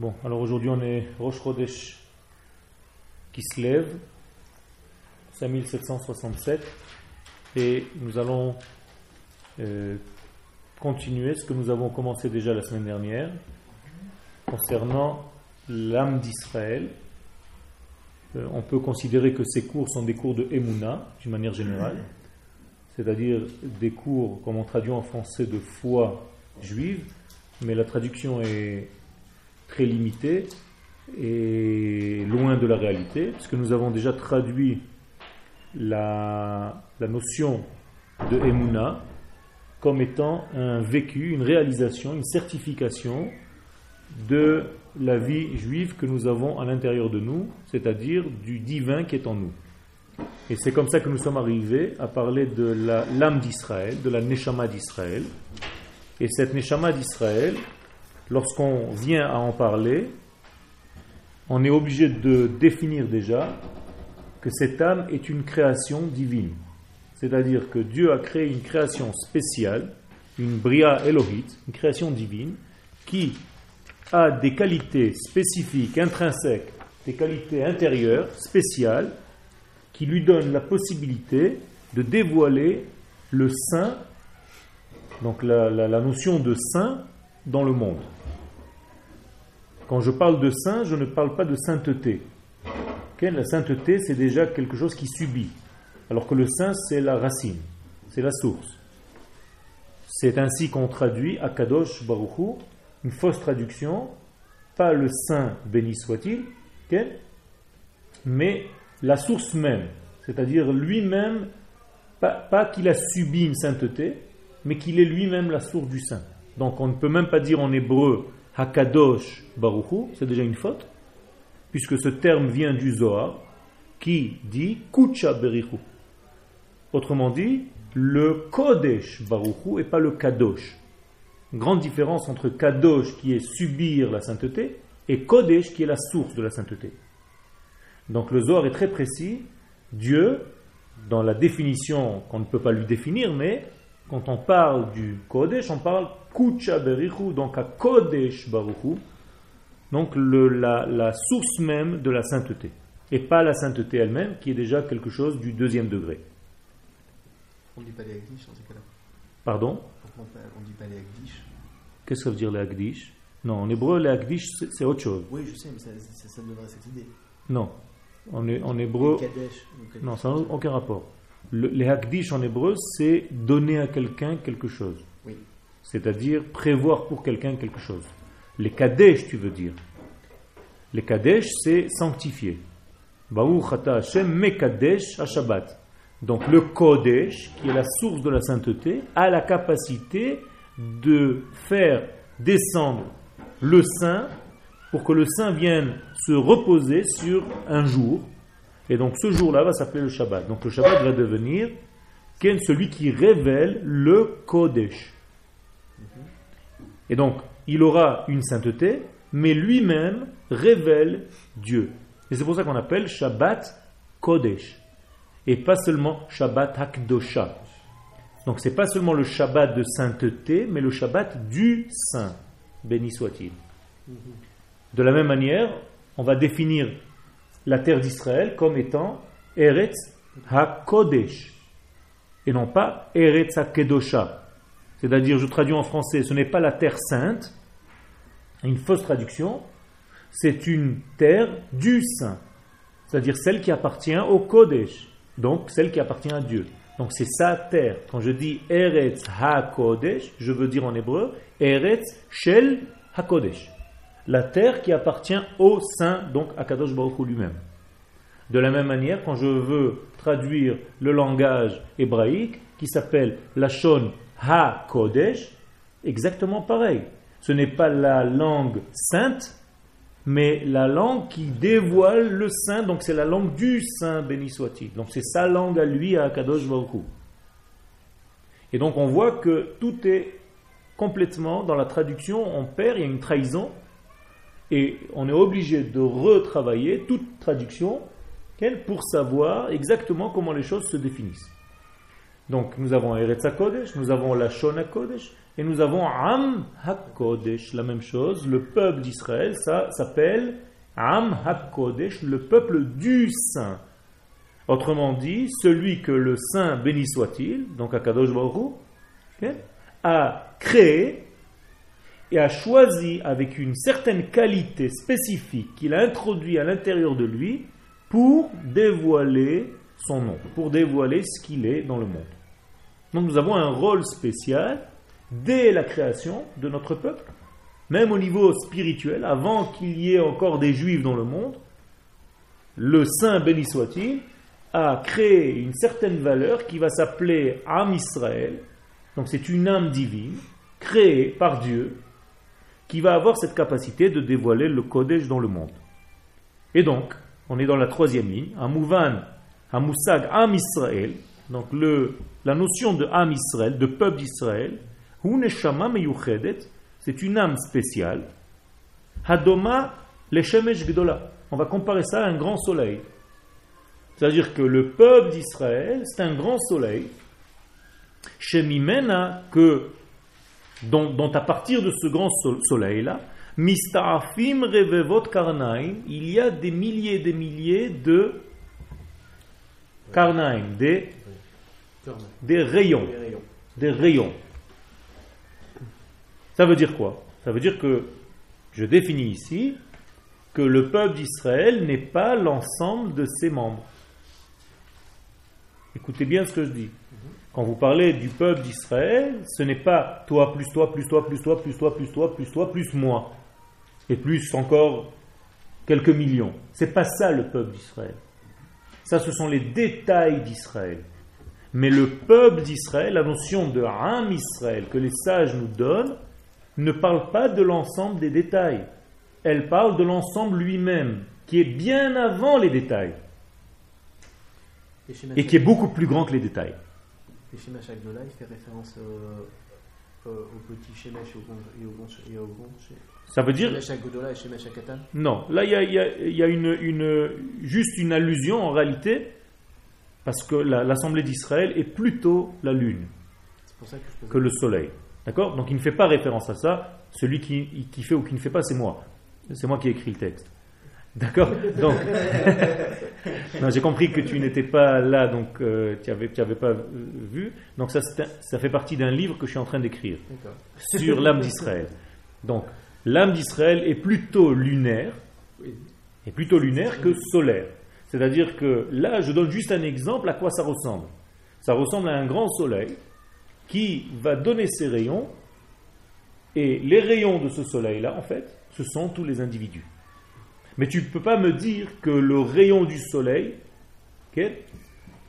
Bon, alors aujourd'hui on est Rosh Chodesh qui se lève, 5767, et nous allons euh, continuer ce que nous avons commencé déjà la semaine dernière concernant l'âme d'Israël. Euh, on peut considérer que ces cours sont des cours de Emouna, d'une manière générale, c'est-à-dire des cours, comme on traduit en français, de foi juive, mais la traduction est très limité et loin de la réalité, parce que nous avons déjà traduit la, la notion de Emouna comme étant un vécu, une réalisation, une certification de la vie juive que nous avons à l'intérieur de nous, c'est-à-dire du divin qui est en nous. Et c'est comme ça que nous sommes arrivés à parler de l'âme d'Israël, de la Neshama d'Israël. Et cette Neshama d'Israël, lorsqu'on vient à en parler, on est obligé de définir déjà que cette âme est une création divine. C'est-à-dire que Dieu a créé une création spéciale, une Bria Elohit, une création divine, qui a des qualités spécifiques, intrinsèques, des qualités intérieures, spéciales, qui lui donnent la possibilité de dévoiler le saint, donc la, la notion de saint dans le monde. Quand je parle de saint, je ne parle pas de sainteté. La sainteté, c'est déjà quelque chose qui subit. Alors que le saint, c'est la racine, c'est la source. C'est ainsi qu'on traduit Akadosh Baruchou, une fausse traduction, pas le saint béni soit-il, mais la source même, c'est-à-dire lui-même, pas, pas qu'il a subi une sainteté, mais qu'il est lui-même la source du saint. Donc on ne peut même pas dire en hébreu Hakadosh Baruchu, c'est déjà une faute, puisque ce terme vient du Zohar, qui dit Kucha Berichu. Autrement dit, le Kodesh Baruchu et pas le Kadosh. grande différence entre Kadosh qui est subir la sainteté et Kodesh qui est la source de la sainteté. Donc le Zohar est très précis. Dieu, dans la définition qu'on ne peut pas lui définir, mais quand on parle du Kodesh, on parle Kucha Berichu, donc à Kodesh Baruchu, donc le, la, la, source même de la sainteté, et pas la sainteté elle-même, qui est déjà quelque chose du deuxième degré. On ne dit pas les Agdish dans ces cas-là Pardon? On ne dit pas les Agdish Qu'est-ce que ça veut dire les Agdish Non, en hébreu, les Agdish, c'est autre chose. Oui, je sais, mais ça, ça, ça me donnerait cette idée. Non. En, en hébreu. Kadesh, Non, ça n'a aucun rapport. Le, les Hakdish en hébreu, c'est donner à quelqu'un quelque chose. Oui. C'est-à-dire prévoir pour quelqu'un quelque chose. Les Kadesh, tu veux dire. Les Kadesh, c'est sanctifier. Donc le Kodesh, qui est la source de la sainteté, a la capacité de faire descendre le saint pour que le saint vienne se reposer sur un jour et donc ce jour-là va s'appeler le Shabbat. Donc le Shabbat va devenir celui qui révèle le Kodesh. Et donc il aura une sainteté, mais lui-même révèle Dieu. Et c'est pour ça qu'on appelle Shabbat Kodesh. Et pas seulement Shabbat Hakdosha. Donc c'est pas seulement le Shabbat de sainteté, mais le Shabbat du saint. Béni soit-il. De la même manière, on va définir la terre d'Israël comme étant Eretz HaKodesh et non pas Eretz HaKedosha. C'est-à-dire, je traduis en français, ce n'est pas la terre sainte, une fausse traduction, c'est une terre du saint, c'est-à-dire celle qui appartient au Kodesh, donc celle qui appartient à Dieu. Donc c'est sa terre. Quand je dis Eretz HaKodesh, je veux dire en hébreu Eretz Shel HaKodesh la terre qui appartient au Saint, donc à Kadosh Baruch lui-même. De la même manière, quand je veux traduire le langage hébraïque, qui s'appelle Lashon Ha-Kodesh, exactement pareil. Ce n'est pas la langue sainte, mais la langue qui dévoile le Saint, donc c'est la langue du Saint, béni soit-il. Donc c'est sa langue à lui, à Kadosh Baruch Et donc on voit que tout est complètement dans la traduction, on perd, il y a une trahison, et on est obligé de retravailler toute traduction pour savoir exactement comment les choses se définissent. Donc nous avons Eretz Kodesh, nous avons la Shona Kodesh, Et nous avons Am HaKodesh, la même chose. Le peuple d'Israël, ça s'appelle Am HaKodesh, le peuple du Saint. Autrement dit, celui que le Saint béni soit-il, donc Akadosh Baruch a créé et a choisi avec une certaine qualité spécifique qu'il a introduit à l'intérieur de lui pour dévoiler son nom, pour dévoiler ce qu'il est dans le monde. Donc nous avons un rôle spécial dès la création de notre peuple, même au niveau spirituel, avant qu'il y ait encore des juifs dans le monde, le Saint béni soit-il a créé une certaine valeur qui va s'appeler âme Israël. Donc c'est une âme divine créée par Dieu qui va avoir cette capacité de dévoiler le Kodesh dans le monde. Et donc, on est dans la troisième ligne, Amouvan, Amousag, Am Israël, donc la notion de Am Israël, de peuple d'Israël, c'est une âme spéciale. Hadoma Gdola. On va comparer ça à un grand soleil. C'est-à-dire que le peuple d'Israël, c'est un grand soleil. Shemimena, que, dont, dont, à partir de ce grand soleil-là, Mista'afim Revevot Karnaim, il y a des milliers et des milliers de Karnaim, des, des rayons. Des rayons. Ça veut dire quoi? Ça veut dire que, je définis ici, que le peuple d'Israël n'est pas l'ensemble de ses membres. Écoutez bien ce que je dis. Quand vous parlez du peuple d'Israël, ce n'est pas toi plus toi plus toi plus toi plus toi plus toi plus toi plus moi et plus encore quelques millions. C'est pas ça le peuple d'Israël. Ça, ce sont les détails d'Israël. Mais le peuple d'Israël, la notion de Ham Israël que les sages nous donnent, ne parle pas de l'ensemble des détails. Elle parle de l'ensemble lui-même, qui est bien avant les détails. Et qui est beaucoup plus grand que les détails. Et il fait référence au, au petit Shemesh et au grand et au grand Ça veut dire. Shemesh Agdola et Shemesh Akatan Non, là il y a, y a, y a une, une, juste une allusion en réalité, parce que l'Assemblée d'Israël est plutôt la lune que, je que le soleil. D'accord? Donc il ne fait pas référence à ça. Celui qui, qui fait ou qui ne fait pas, c'est moi. C'est moi qui ai écrit le texte. D'accord Donc, j'ai compris que tu n'étais pas là, donc euh, tu n'avais avais pas vu. Donc ça, ça fait partie d'un livre que je suis en train d'écrire sur l'âme d'Israël. Donc, l'âme d'Israël est plutôt lunaire, est plutôt lunaire que solaire. C'est-à-dire que là, je donne juste un exemple à quoi ça ressemble. Ça ressemble à un grand soleil qui va donner ses rayons, et les rayons de ce soleil-là, en fait, ce sont tous les individus. Mais tu ne peux pas me dire que le rayon du soleil,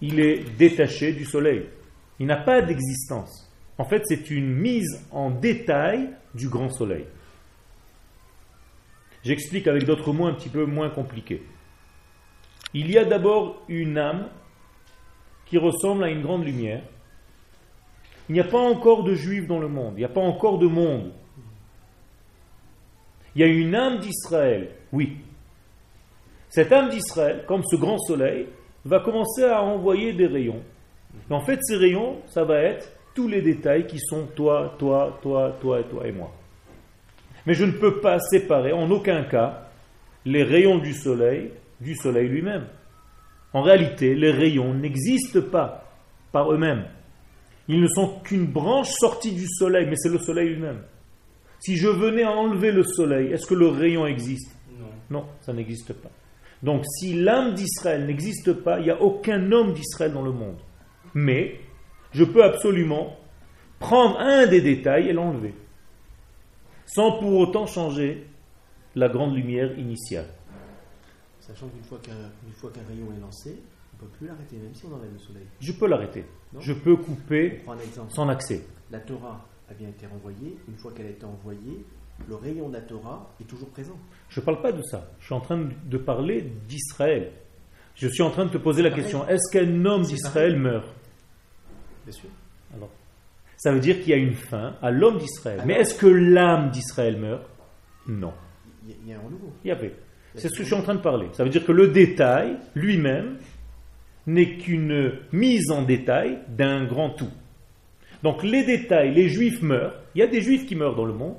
il est détaché du soleil. Il n'a pas d'existence. En fait, c'est une mise en détail du grand soleil. J'explique avec d'autres mots un petit peu moins compliqués. Il y a d'abord une âme qui ressemble à une grande lumière. Il n'y a pas encore de juifs dans le monde, il n'y a pas encore de monde. Il y a une âme d'Israël, oui, cette âme d'Israël, comme ce grand soleil, va commencer à envoyer des rayons. Et en fait, ces rayons, ça va être tous les détails qui sont toi, toi, toi, toi et toi et moi. Mais je ne peux pas séparer en aucun cas les rayons du soleil du soleil lui-même. En réalité, les rayons n'existent pas par eux-mêmes. Ils ne sont qu'une branche sortie du soleil, mais c'est le soleil lui-même. Si je venais à enlever le soleil, est-ce que le rayon existe? Non. Non, ça n'existe pas. Donc si l'âme d'Israël n'existe pas, il n'y a aucun homme d'Israël dans le monde. Mais je peux absolument prendre un des détails et l'enlever, sans pour autant changer la grande lumière initiale. Sachant qu'une fois qu'un rayon est lancé, on ne peut plus l'arrêter, même si on enlève le soleil. Je peux l'arrêter. Je peux couper sans accès. La Torah a bien été renvoyée. Une fois qu'elle a été envoyée, le rayon de la Torah est toujours présent. Je ne parle pas de ça. Je suis en train de parler d'Israël. Je suis en train de te poser la question est-ce qu'un homme d'Israël meurt? Bien sûr. Alors, ça veut dire qu'il y a une fin à l'homme d'Israël. Mais est-ce que l'âme d'Israël meurt? Non. Il y a un renouveau. Il y avait. C'est ce que je suis en train de parler. Ça veut dire que le détail lui-même n'est qu'une mise en détail d'un grand tout. Donc les détails, les juifs meurent, il y a des juifs qui meurent dans le monde,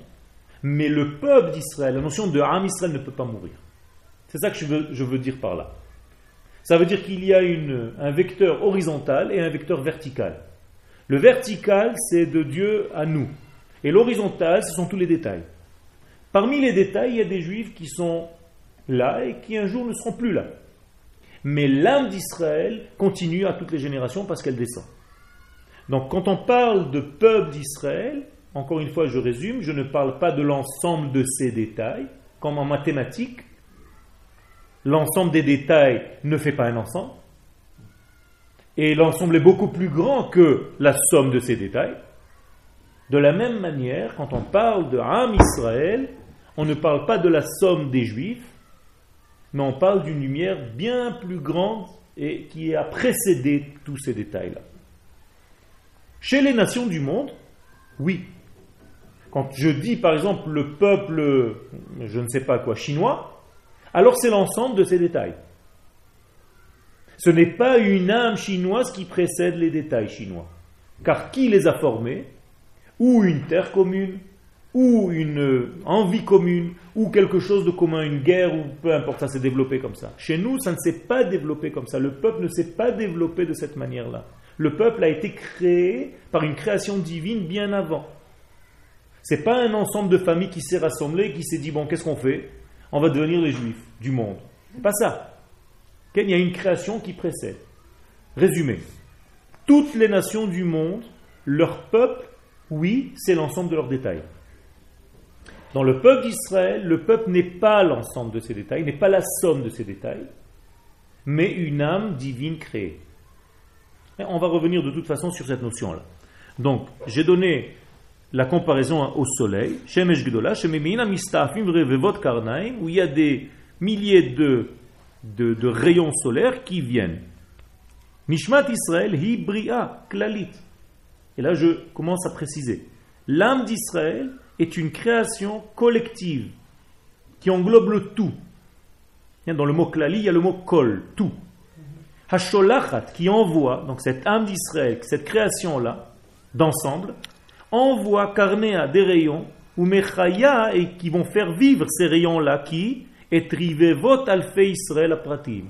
mais le peuple d'Israël, la notion de Ham Israël ne peut pas mourir. C'est ça que je veux, dire par là. Ça veut dire qu'il y a un vecteur horizontal et un vecteur vertical. Le vertical, c'est de Dieu à nous. Et l'horizontal, ce sont tous les détails. Parmi les détails, il y a des juifs qui sont là et qui un jour ne seront plus là. Mais l'âme d'Israël continue à toutes les générations parce qu'elle descend. Donc quand on parle de peuple d'Israël, encore une fois je résume, je ne parle pas de l'ensemble de ces détails, comme en mathématiques, l'ensemble des détails ne fait pas un ensemble, et l'ensemble est beaucoup plus grand que la somme de ces détails. De la même manière, quand on parle de Ham Israël, on ne parle pas de la somme des Juifs, mais on parle d'une lumière bien plus grande et qui a précédé tous ces détails-là. Chez les nations du monde, oui. Quand je dis par exemple le peuple, je ne sais pas quoi, chinois, alors c'est l'ensemble de ces détails. Ce n'est pas une âme chinoise qui précède les détails chinois. Car qui les a formés Ou une terre commune, ou une envie commune, ou quelque chose de commun, une guerre, ou peu importe, ça s'est développé comme ça. Chez nous, ça ne s'est pas développé comme ça. Le peuple ne s'est pas développé de cette manière-là. Le peuple a été créé par une création divine bien avant. C'est pas un ensemble de familles qui s'est rassemblé, qui s'est dit bon, qu'est-ce qu'on fait? On va devenir les juifs du monde. Pas ça. Il y a une création qui précède. Résumé. Toutes les nations du monde, leur peuple, oui, c'est l'ensemble de leurs détails. Dans le peuple d'Israël, le peuple n'est pas l'ensemble de ces détails, n'est pas la somme de ces détails, mais une âme divine créée. on va revenir de toute façon sur cette notion-là. Donc, j'ai donné la comparaison au soleil, Shemesh Gdola, où il y a des milliers de de, rayons solaires qui viennent. Nishmat Israël hi klalit. Et là, je commence à préciser. L'âme d'Israël est une création collective qui englobe le tout. Dans le mot klali, il y a le mot kol, tout. Hasholachat, qui envoie, donc cette âme d'Israël, cette création-là, d'ensemble, envoie carnéa des rayons, ou mechaya, et qui vont faire vivre ces rayons-là, qui et trivevot alfe Israël apratim.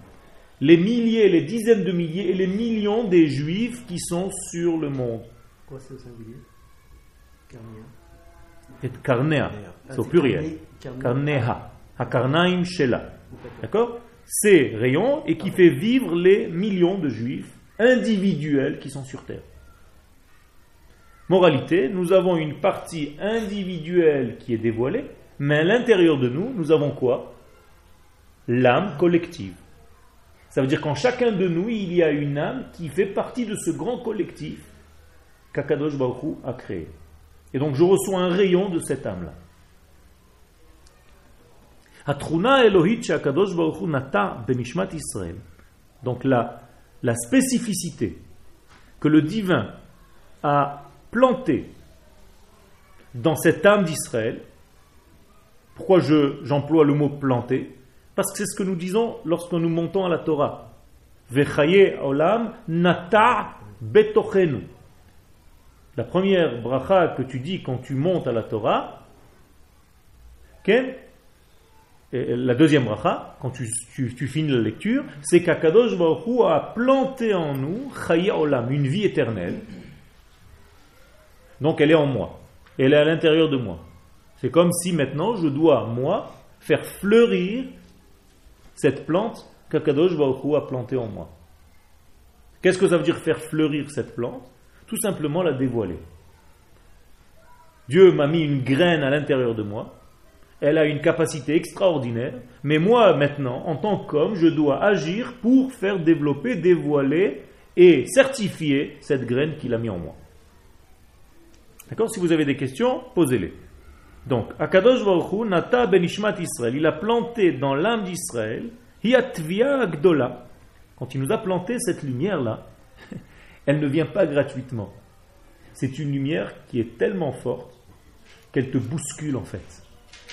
Les milliers, les dizaines de milliers et les millions des juifs qui sont sur le monde. Quoi c'est au singulier? Et karnea, c'est au pluriel. Karneha. Hakarnaim shela. D'accord? Ces rayons et qui fait vivre les millions de juifs individuels qui sont sur terre. Moralité, nous avons une partie individuelle qui est dévoilée, mais à l'intérieur de nous, nous avons quoi? L'âme collective. Ça veut dire qu'en chacun de nous, il y a une âme qui fait partie de ce grand collectif qu'Akadosh Baruch a créé. Et donc je reçois un rayon de cette âme-là. Donc la, la spécificité que le divin a plantée dans cette âme d'Israël, pourquoi j'emploie le mot planter parce que c'est ce que nous disons lorsque nous montons à la Torah. Vechaye olam nata betochenu. La première bracha que tu dis quand tu montes à la Torah, la deuxième bracha, quand tu, finis la lecture, c'est qu'Akadosh Baruch a planté en nous une vie éternelle. Donc elle est en moi. Elle est à l'intérieur de moi. C'est comme si maintenant je dois, moi, faire fleurir cette plante qu'Akadosh Baruch a plantée en moi. Qu'est-ce que ça veut dire faire fleurir cette plante? Tout simplement la dévoiler. Dieu m'a mis une graine à l'intérieur de moi. Elle a une capacité extraordinaire. Mais moi, maintenant, en tant qu'homme, je dois agir pour faire développer, dévoiler et certifier cette graine qu'il a mis en moi. D'accord Si vous avez des questions, posez-les. Donc, Akadosh Baruch Nata Benishmat Israël, il a planté dans l'âme d'Israël, Hiatvia Gdola. Quand il nous a planté cette lumière-là, elle ne vient pas gratuitement. C'est une lumière qui est tellement forte qu'elle te bouscule en fait.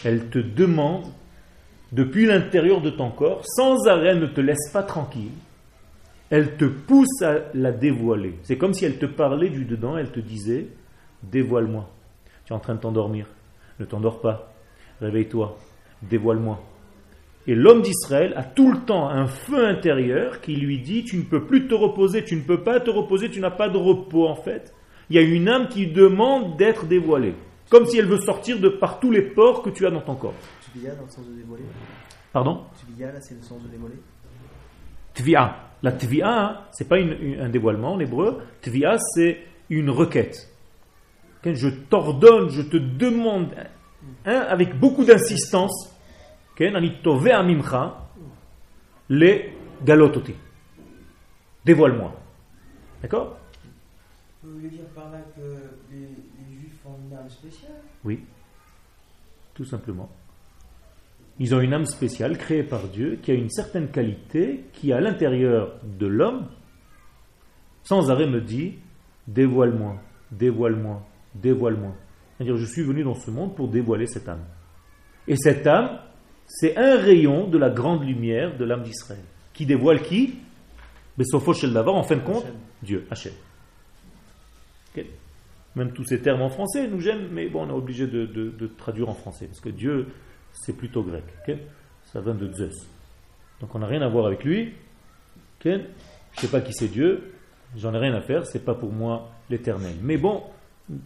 Elle te demande, depuis l'intérieur de ton corps, sans arrêt, ne te laisse pas tranquille. elle te pousse à la dévoiler. C'est comme si elle te parlait du dedans, elle te disait, dévoile-moi. Tu es en train de t'endormir, ne t'endors pas, réveille-toi, dévoile-moi. Et l'homme d'Israël a tout le temps un feu intérieur qui lui dit, tu ne peux plus te reposer, tu ne peux pas te reposer, tu n'as pas de repos en fait. Il y a une âme qui demande d'être dévoilée, comme si elle veut sortir de par tous les ports que tu as dans ton corps. Tvia dans le sens de dévoiler? Pardon? Tvia, là, c'est le sens de dévoiler? Tvia. La tvia, c'est pas une- une- un dévoilement en hébreu. Tvia, c'est une requête je t'ordonne, je te demande, hein, avec beaucoup d'insistance, les galototi. Dévoile-moi. D'accord? Vous voulez dire par là que les, les juifs ont une âme spéciale? Oui, tout simplement. Ils ont une âme spéciale créée par Dieu qui a une certaine qualité qui, à l'intérieur de l'homme, sans arrêt me dit Dévoile-moi, dévoile-moi, dévoile-moi. C'est-à-dire, je suis venu dans ce monde pour dévoiler cette âme. Et cette âme, c'est un rayon de la grande lumière de l'âme d'Israël. Qui dévoile qui? Besofo Shel Davar, en fin de compte, Hachem. Dieu, Hachem. Même tous ces termes en français nous gênent, mais bon, on est obligé de, de- de traduire en français, parce que Dieu, c'est plutôt grec. Ça vient de Zeus. Donc on n'a rien à voir avec lui. Je ne sais pas qui c'est Dieu, j'en ai rien à faire, c'est pas pour moi l'éternel. Mais bon,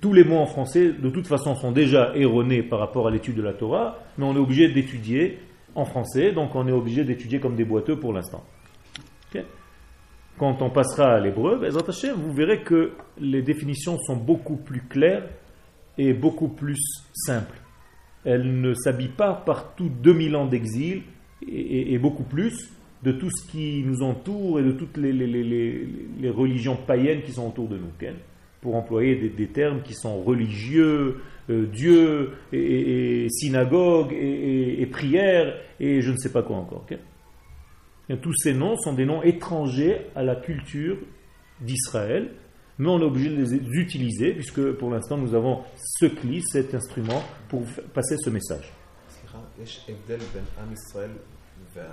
tous les mots en français, de toute façon, sont déjà erronés par rapport à l'étude de la Torah, mais on est obligé d'étudier en français, donc on est obligé d'étudier comme des boiteux pour l'instant. Quand on passera à l'hébreu, Hashem, vous verrez que les définitions sont beaucoup plus claires et beaucoup plus simples. Elles ne s'habillent pas par tout 2000 ans d'exil et, beaucoup plus de tout ce qui nous entoure et de toutes les, religions païennes qui sont autour de nous pour employer des, termes qui sont religieux, euh, Dieu, et, synagogue, et, prière, et je ne sais pas quoi encore. Tous ces noms sont des noms étrangers à la culture d'Israël, mais on est obligé de les utiliser, puisque pour l'instant nous avons ce cli, cet instrument, pour passer ce message. Ben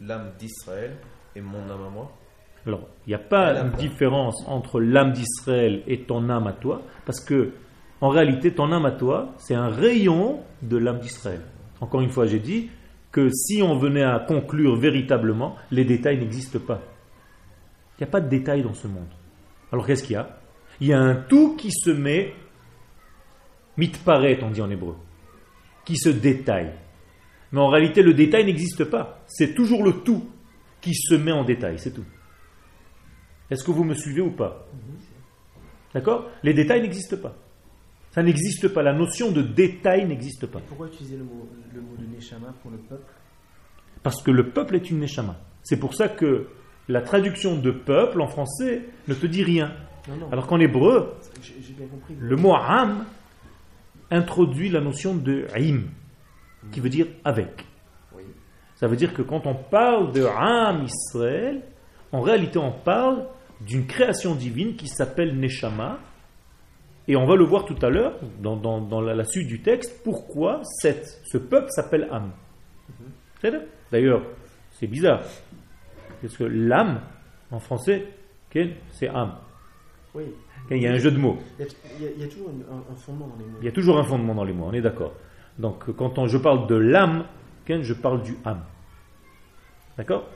l'âme d'Israël et mon âme à moi alors, il n'y a pas une différence entre l'âme d'Israël et ton âme à toi, parce que en réalité, ton âme à toi, c'est un rayon de l'âme d'Israël. Encore une fois, j'ai dit que si on venait à conclure véritablement, les détails n'existent pas. Il n'y a pas de détails dans ce monde. Alors qu'est-ce qu'il y a? Il y a un tout qui se met, mitparet, on dit en hébreu, qui se détaille. Mais en réalité, le détail n'existe pas. C'est toujours le tout qui se met en détail, c'est tout. Est-ce que vous me suivez ou pas D'accord Les détails n'existent pas. Ça n'existe pas. La notion de détail n'existe pas. Pourquoi utiliser le mot, le mot de Neshama pour le peuple? Parce que le peuple est une neshama. C'est pour ça que la traduction de peuple en français ne te dit rien. Non, non, Alors qu'en hébreu, bien compris. le mot am introduit la notion de im, qui veut dire avec. Oui. Ça veut dire que quand on parle de Am Israël, en réalité on parle d'une création divine qui s'appelle Neshama. Et on va le voir tout à l'heure, dans, dans- dans la, la suite du texte, pourquoi cette- ce peuple s'appelle. C'est vrai D'ailleurs, c'est bizarre. Parce que l'âme, en français, c'est âme. Oui. Il y a un jeu de mots. Il y a, il y a- toujours un, un fondement dans les mots. Il y a toujours un fondement dans les mots, on est d'accord. Donc quand on- je parle de l'âme, je parle du âme. D'accord?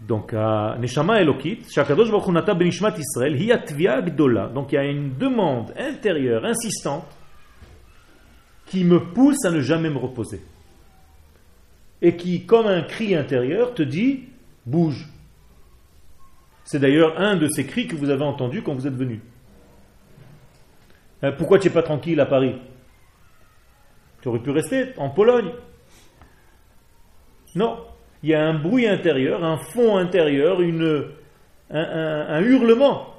Donc, Hu Nata Benishmat Israël, hi atvia gdola. Donc il y a une demande intérieure, insistante, qui me pousse à ne jamais me reposer. Et qui, comme un cri intérieur, te dit bouge. C'est d'ailleurs un de ces cris que vous avez entendu quand vous êtes venu. Euh, Pourquoi tu n'es pas tranquille à Paris? Tu aurais pu rester en Pologne. Non, il y a un bruit intérieur, un fond intérieur, une, un, hurlement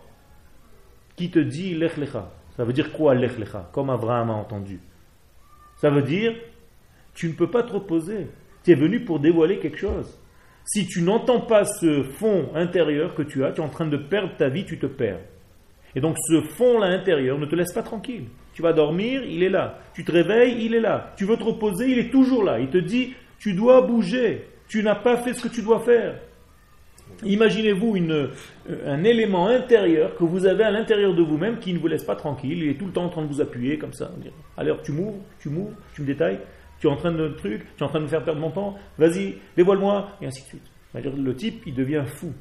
qui te dit Lech Lecha. Ça veut dire quoi Lech Lecha? Comme Abraham a entendu. Ça veut dire tu ne peux pas te reposer. Tu es venu pour dévoiler quelque chose. Si tu n'entends pas ce fond intérieur que tu as, tu es en train de perdre ta vie, tu te perds. Et donc ce fond-là intérieur ne te laisse pas tranquille. Tu vas dormir, il est là. Tu te réveilles, il est là. Tu veux te reposer, il est toujours là. Il te dit, Tu dois bouger. Tu n'as pas fait ce que tu dois faire. Imaginez-vous euh, un élément intérieur que vous avez à l'intérieur de vous-même qui ne vous laisse pas tranquille. Il est tout le temps en train de vous appuyer comme ça. Alors tu m'ouvres, tu m'ouvres, tu me détailles, tu es en train de truc, tu es en train de me faire perdre mon temps, vas-y, dévoile-moi, et ainsi de suite. Le type, il devient fou.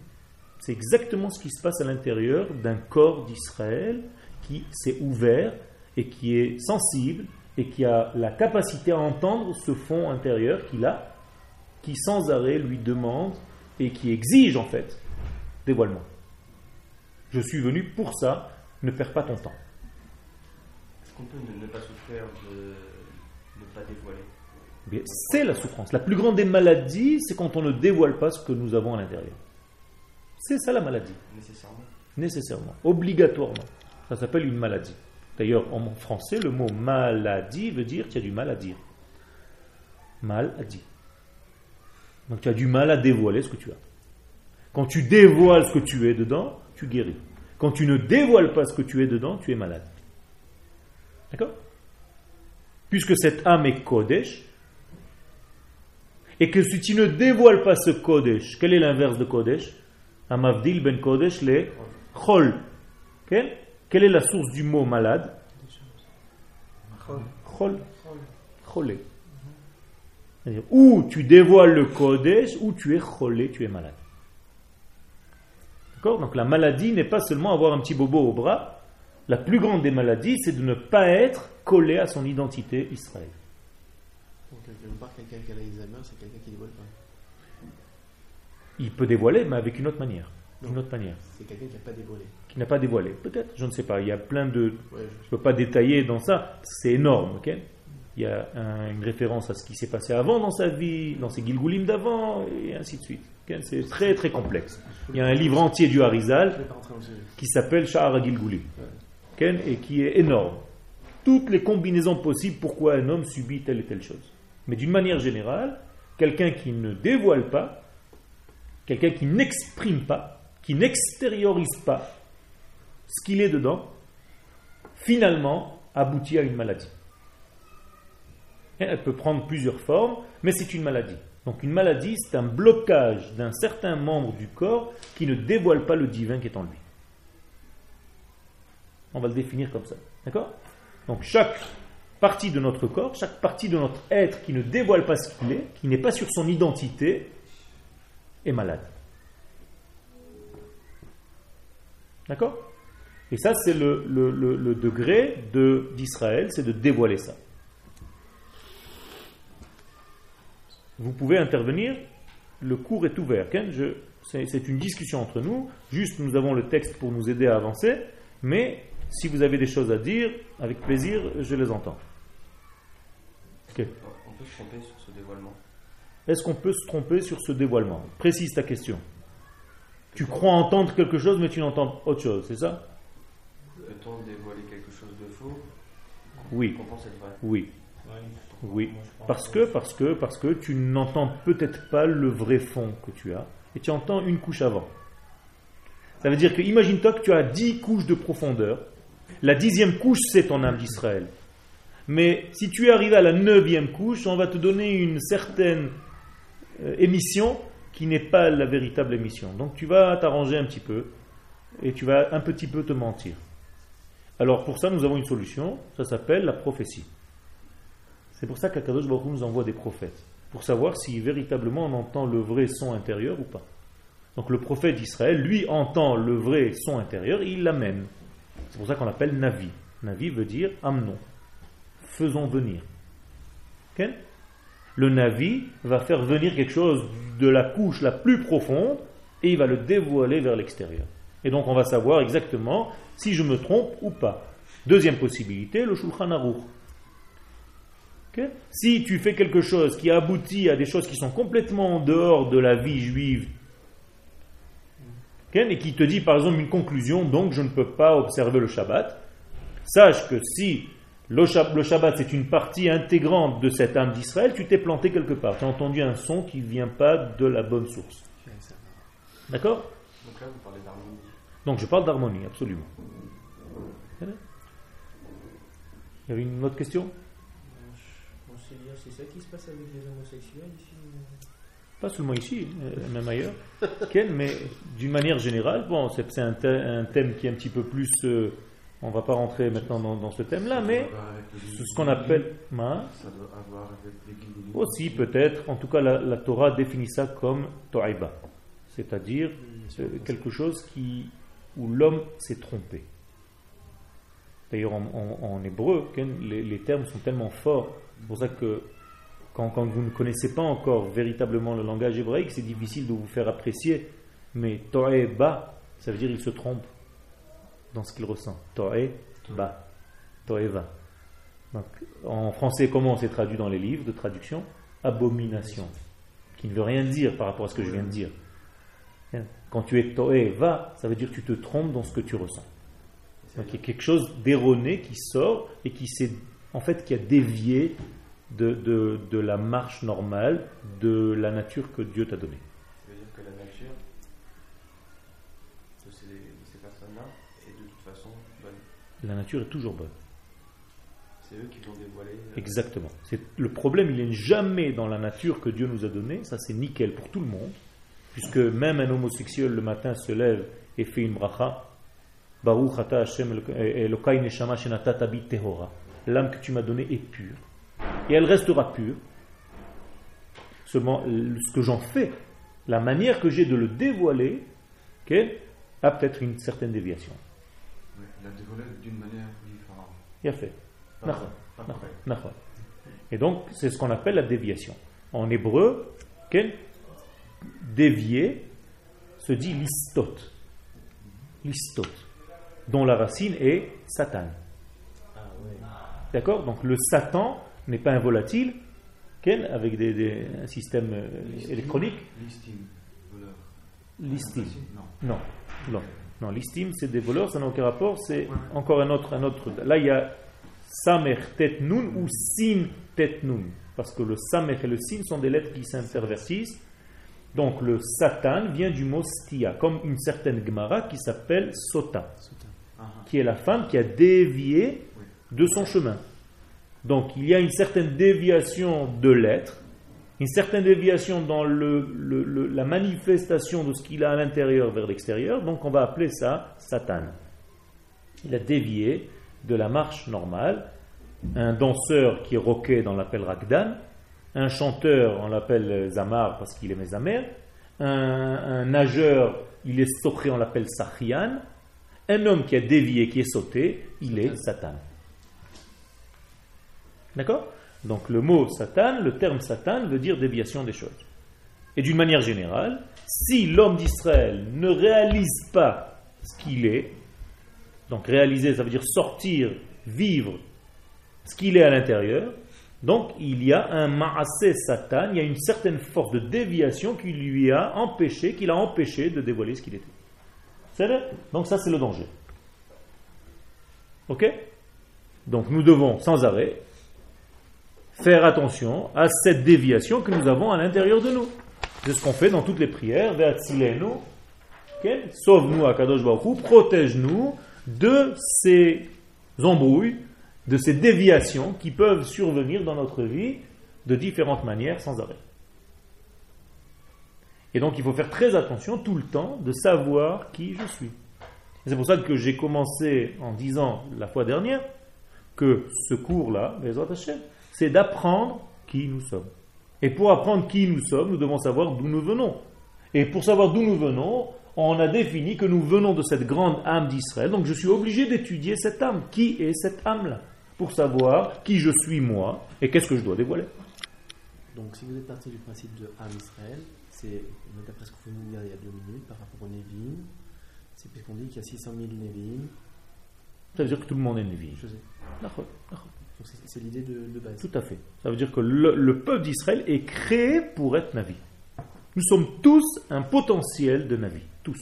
C'est exactement ce qui se passe à l'intérieur d'un corps d'Israël qui s'est ouvert et qui est sensible et qui a la capacité à entendre ce fond intérieur qu'il a, qui sans arrêt lui demande et qui exige en fait dévoilement. Je suis venu pour ça, ne perds pas ton temps. Est-ce qu'on peut ne, ne pas souffrir de ne pas dévoiler? C'est la souffrance. La plus grande des maladies, c'est quand on ne dévoile pas ce que nous avons à l'intérieur. C'est ça la maladie, nécessairement nécessairement, obligatoirement. Ça s'appelle une maladie. D'ailleurs, en français, le mot maladie veut dire tu as du mal à dire. Mal à dire. Donc tu as du mal à dévoiler ce que tu as. Quand tu dévoiles ce que tu es dedans, tu guéris. Quand tu ne dévoiles pas ce que tu es dedans, tu es malade. D'accord? Puisque cette âme est Kodesh, et que si tu ne dévoiles pas ce Kodesh, quel est l'inverse de Kodesh? Amavdil ben Kodesh, les Chol. Quelle est la source du mot malade? Chol. Cholé. C'est-à-dire, ou tu dévoiles le Kodesh, ou tu es cholé, tu es malade. D'accord? Donc la maladie n'est pas seulement avoir un petit bobo au bras. La plus grande des maladies, c'est de ne pas être collé à son identité Israël. Donc, quelqu'un qui a l'Alzheimer, c'est quelqu'un qui dévoile pas. Il peut dévoiler, mais avec une autre manière. Non. Une autre manière. C'est quelqu'un qui n'a pas dévoilé. Qui n'a pas dévoilé. Peut-être, je ne sais pas. Il y a plein de. Ouais, Je ne peux pas détailler dans ça. C'est énorme. ok? Il y a un- une référence à ce qui s'est passé avant dans sa vie, dans ses Gilgoulim d'avant, et ainsi de suite. C'est très très complexe. Il y a un livre entier du Harizal qui s'appelle Sha'ar Gilgoulim. Et qui est énorme. Toutes les combinaisons possibles pourquoi un homme subit telle et telle chose. Mais d'une manière générale, quelqu'un qui ne dévoile pas, quelqu'un qui n'exprime pas, qui n'extériorise pas ce qu'il est dedans, finalement aboutit à une maladie. Et Elle peut prendre plusieurs formes, mais c'est une maladie. Donc une maladie, c'est un blocage d'un certain membre du corps qui ne dévoile pas le divin qui est en lui. On va le définir comme ça. D'accord? Donc chaque partie de notre corps, chaque partie de notre être qui ne dévoile pas ce qu'il est, qui n'est pas sur son identité, est malade. D'accord? Et ça, c'est le, degré de- d'Israël, c'est de dévoiler ça. Vous pouvez intervenir, le cours est ouvert. C'est c'est une discussion entre nous, juste nous avons le texte pour nous aider à avancer, mais si vous avez des choses à dire, avec plaisir, je les entends. Ok. On peut se tromper sur ce dévoilement. Est-ce qu'on peut se tromper sur ce dévoilement? Précise ta question. Tu crois entendre quelque chose, mais tu n'entends autre chose, c'est ça? Peut-on dévoiler quelque chose de faux? Oui, qu'on pense être vrai? Oui, oui. Pense Parce que, parce que, parce que tu n'entends peut-être pas le vrai fond que tu as, et tu entends une couche avant. Ça veut dire que, imagine-toi que tu as dix couches de profondeur. La dixième couche, c'est ton âme d'Israël. Mais si tu es arrivé à la neuvième couche, on va te donner une certaine euh, émission qui n'est pas la véritable émission. Donc tu vas t'arranger un petit peu et tu vas un petit peu te mentir. Alors pour ça, nous avons une solution, ça s'appelle la prophétie. C'est pour ça qu'Akadosh Baruch nous envoie des prophètes, pour savoir si véritablement on entend le vrai son intérieur ou pas. Donc le prophète d'Israël, lui, entend le vrai son intérieur et il l'amène. C'est pour ça qu'on l'appelle Navi. Navi veut dire amenons, faisons venir. Ok? Le Navi va faire venir quelque chose de la couche la plus profonde et il va le dévoiler vers l'extérieur. Et donc on va savoir exactement si je me trompe ou pas. Deuxième possibilité, le Shulchan Aruch. Si tu fais quelque chose qui aboutit à des choses qui sont complètement en dehors de la vie juive, ok, et qui te dit par exemple une conclusion, donc je ne peux pas observer le Shabbat, sache que si le, Shab- le Shabbat c'est une partie intégrante de cette âme d'Israël, tu t'es planté quelque part, tu as entendu un son qui ne vient pas de la bonne source. D'accord? Donc là, vous parlez d'harmonie. donc je parle d'harmonie, absolument. Il y avait une autre question? C'est ça qui se passe avec les homosexuels ici Pas seulement ici, euh, même ailleurs. Ken, mais d'une manière générale, bon, c'est un, thè- un thème qui est un petit peu plus. euh, on va pas rentrer maintenant dans, dans ce thème-là, mais ce qu'on appelle. Hein, Ça doit avoir avec aussi, peut-être, en tout cas, la, la Torah définit ça comme to'iba, c'est-à-dire euh, quelque chose qui, où l'homme s'est trompé. D'ailleurs, en, en- en hébreu, Ken, les, les termes sont tellement forts. C'est pour ça que quand, quand vous ne connaissez pas encore véritablement le langage hébraïque, c'est difficile de vous faire apprécier. Mais to'eba, ça veut dire il se trompe dans ce qu'il ressent. To'eba, to'eva. Donc, en français, comment c'est traduit dans les livres de traduction? Abomination, qui ne veut rien dire par rapport à ce que je viens de dire. Hein? Quand tu es to'eva, ça veut dire que tu te trompes dans ce que tu ressens. Donc il y a quelque chose d'erroné qui sort et qui s'est en fait qui a dévié de, de, de la marche normale de la nature que Dieu t'a donnée. Ça veut dire que la nature de ces, personnes-là est de toute façon bonne? La nature est toujours bonne. C'est eux qui vont dévoiler. euh, Exactement. C'est le problème, il n'est jamais dans la nature que Dieu nous a donnée. Ça, c'est nickel pour tout le monde, puisque même un homosexuel le matin se lève et fait une bracha. Baruch ata Hashem Elokai neshama shenatata tehora. L'âme que tu m'as donnée est pure, et elle restera pure. Seulement, le- ce que j'en fais, la manière que j'ai de le dévoiler, a peut-être une certaine déviation. Oui, la dévoilé d'une manière différente. Il a fait. Et donc, c'est ce qu'on appelle la déviation. En hébreu, dévier se dit listot. Listot. Dont la racine est Satan. Ah ouais. D'accord? Donc, le Satan n'est pas un volatile, avec des, des- un système euh, électronique. L'estime, voleur. L'istime. Non. Non, non, non. L'istime, c'est des voleurs, ça n'a aucun rapport. C'est encore un autre, un autre. Là, il y a samer tet nun ou sin tet nun, parce que le samer et le sin sont des lettres qui s'intervertissent. Donc le satan vient du mot stia, comme une certaine gemara qui s'appelle sota, Ah, ah. qui est la femme qui a dévié de son chemin. Donc il y a une certaine déviation de l'être, une certaine déviation dans le- le- le- la manifestation de ce qu'il a à l'intérieur vers l'extérieur, donc on va appeler ça Satan. Il a dévié de la marche normale. Un danseur qui est roqué, on l'appelle Ragdan. Un chanteur, on l'appelle Zamar parce qu'il aimait Zamer. Un, un nageur, il est soché, on l'appelle Sachian. Un homme qui a dévié, qui est sauté, il est Satan. D'accord? Donc le mot Satan, le terme Satan veut dire déviation des choses. Et d'une manière générale, si l'homme d'Israël ne réalise pas ce qu'il est, donc réaliser, ça veut dire sortir, vivre ce qu'il est à l'intérieur, donc il y a un maasé Satan, il y a une certaine force de déviation qui lui a empêché, qui l'a empêché de dévoiler ce qu'il était. C'est Donc ça c'est le danger. Ok? Donc nous devons sans arrêt faire attention à cette déviation que nous avons à l'intérieur de nous. C'est ce qu'on fait dans toutes les prières. Ve'atzilenu, ok? Sauve-nous à Kadosh Baruch protège-nous de ces embrouilles, de ces déviations qui peuvent survenir dans notre vie de différentes manières sans arrêt. Et donc il faut faire très attention tout le temps de savoir qui je suis. C'est pour ça que j'ai commencé en disant la fois dernière que ce cours-là, Bezrat Hashem, c'est d'apprendre qui nous sommes. Et pour apprendre qui nous sommes, nous devons savoir d'où nous venons. Et pour savoir d'où nous venons, on a défini que nous venons de cette grande âme d'Israël. Donc je suis obligé d'étudier cette âme. Qui est cette âme-là? Pour savoir qui je suis moi et qu'est-ce que je dois dévoiler. Donc, si vous êtes parti du principe de Am Israël, c'est, d'après ce que vous venez de dire il y a deux minutes, par rapport au Nevi'im, c'est puisqu'on dit qu'il y a 600 000 Nevi'im. Ça veut dire que tout le monde est Nevi. Je sais. C'est, l'idée de, de. Tout à fait. Ça veut dire que le, le peuple d'Israël est créé pour être Navi. Nous sommes tous un potentiel de Navi. Tous.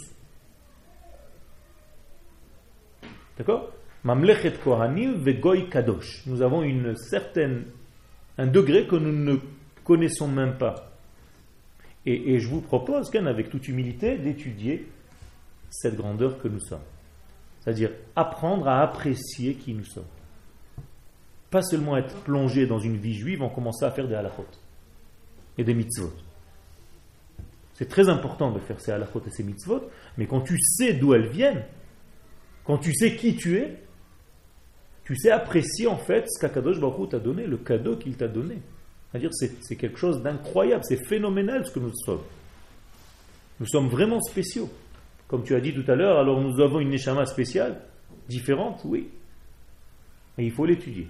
D'accord? Mamlechet Kohanim vegoy kadosh. Nous avons une certaine, un degré que nous ne connaissons même pas. Et, et je vous propose, Ken, avec toute humilité, d'étudier cette grandeur que nous sommes. C'est-à-dire apprendre à apprécier qui nous sommes. Pas seulement être plongé dans une vie juive, on commence à faire des halachot et des mitzvot. C'est très important de faire ces halachot et ces mitzvot, mais quand tu sais d'où elles viennent, quand tu sais qui tu es, tu sais apprécier en fait ce qu'Akadosh Baruch t'a donné, le cadeau qu'il t'a donné. C'est-à-dire c'est, quelque chose d'incroyable, c'est phénoménal ce que nous sommes. Nous sommes vraiment spéciaux. Comme tu as dit tout à l'heure, alors nous avons une neshama spéciale, différente, oui. Mais il faut l'étudier.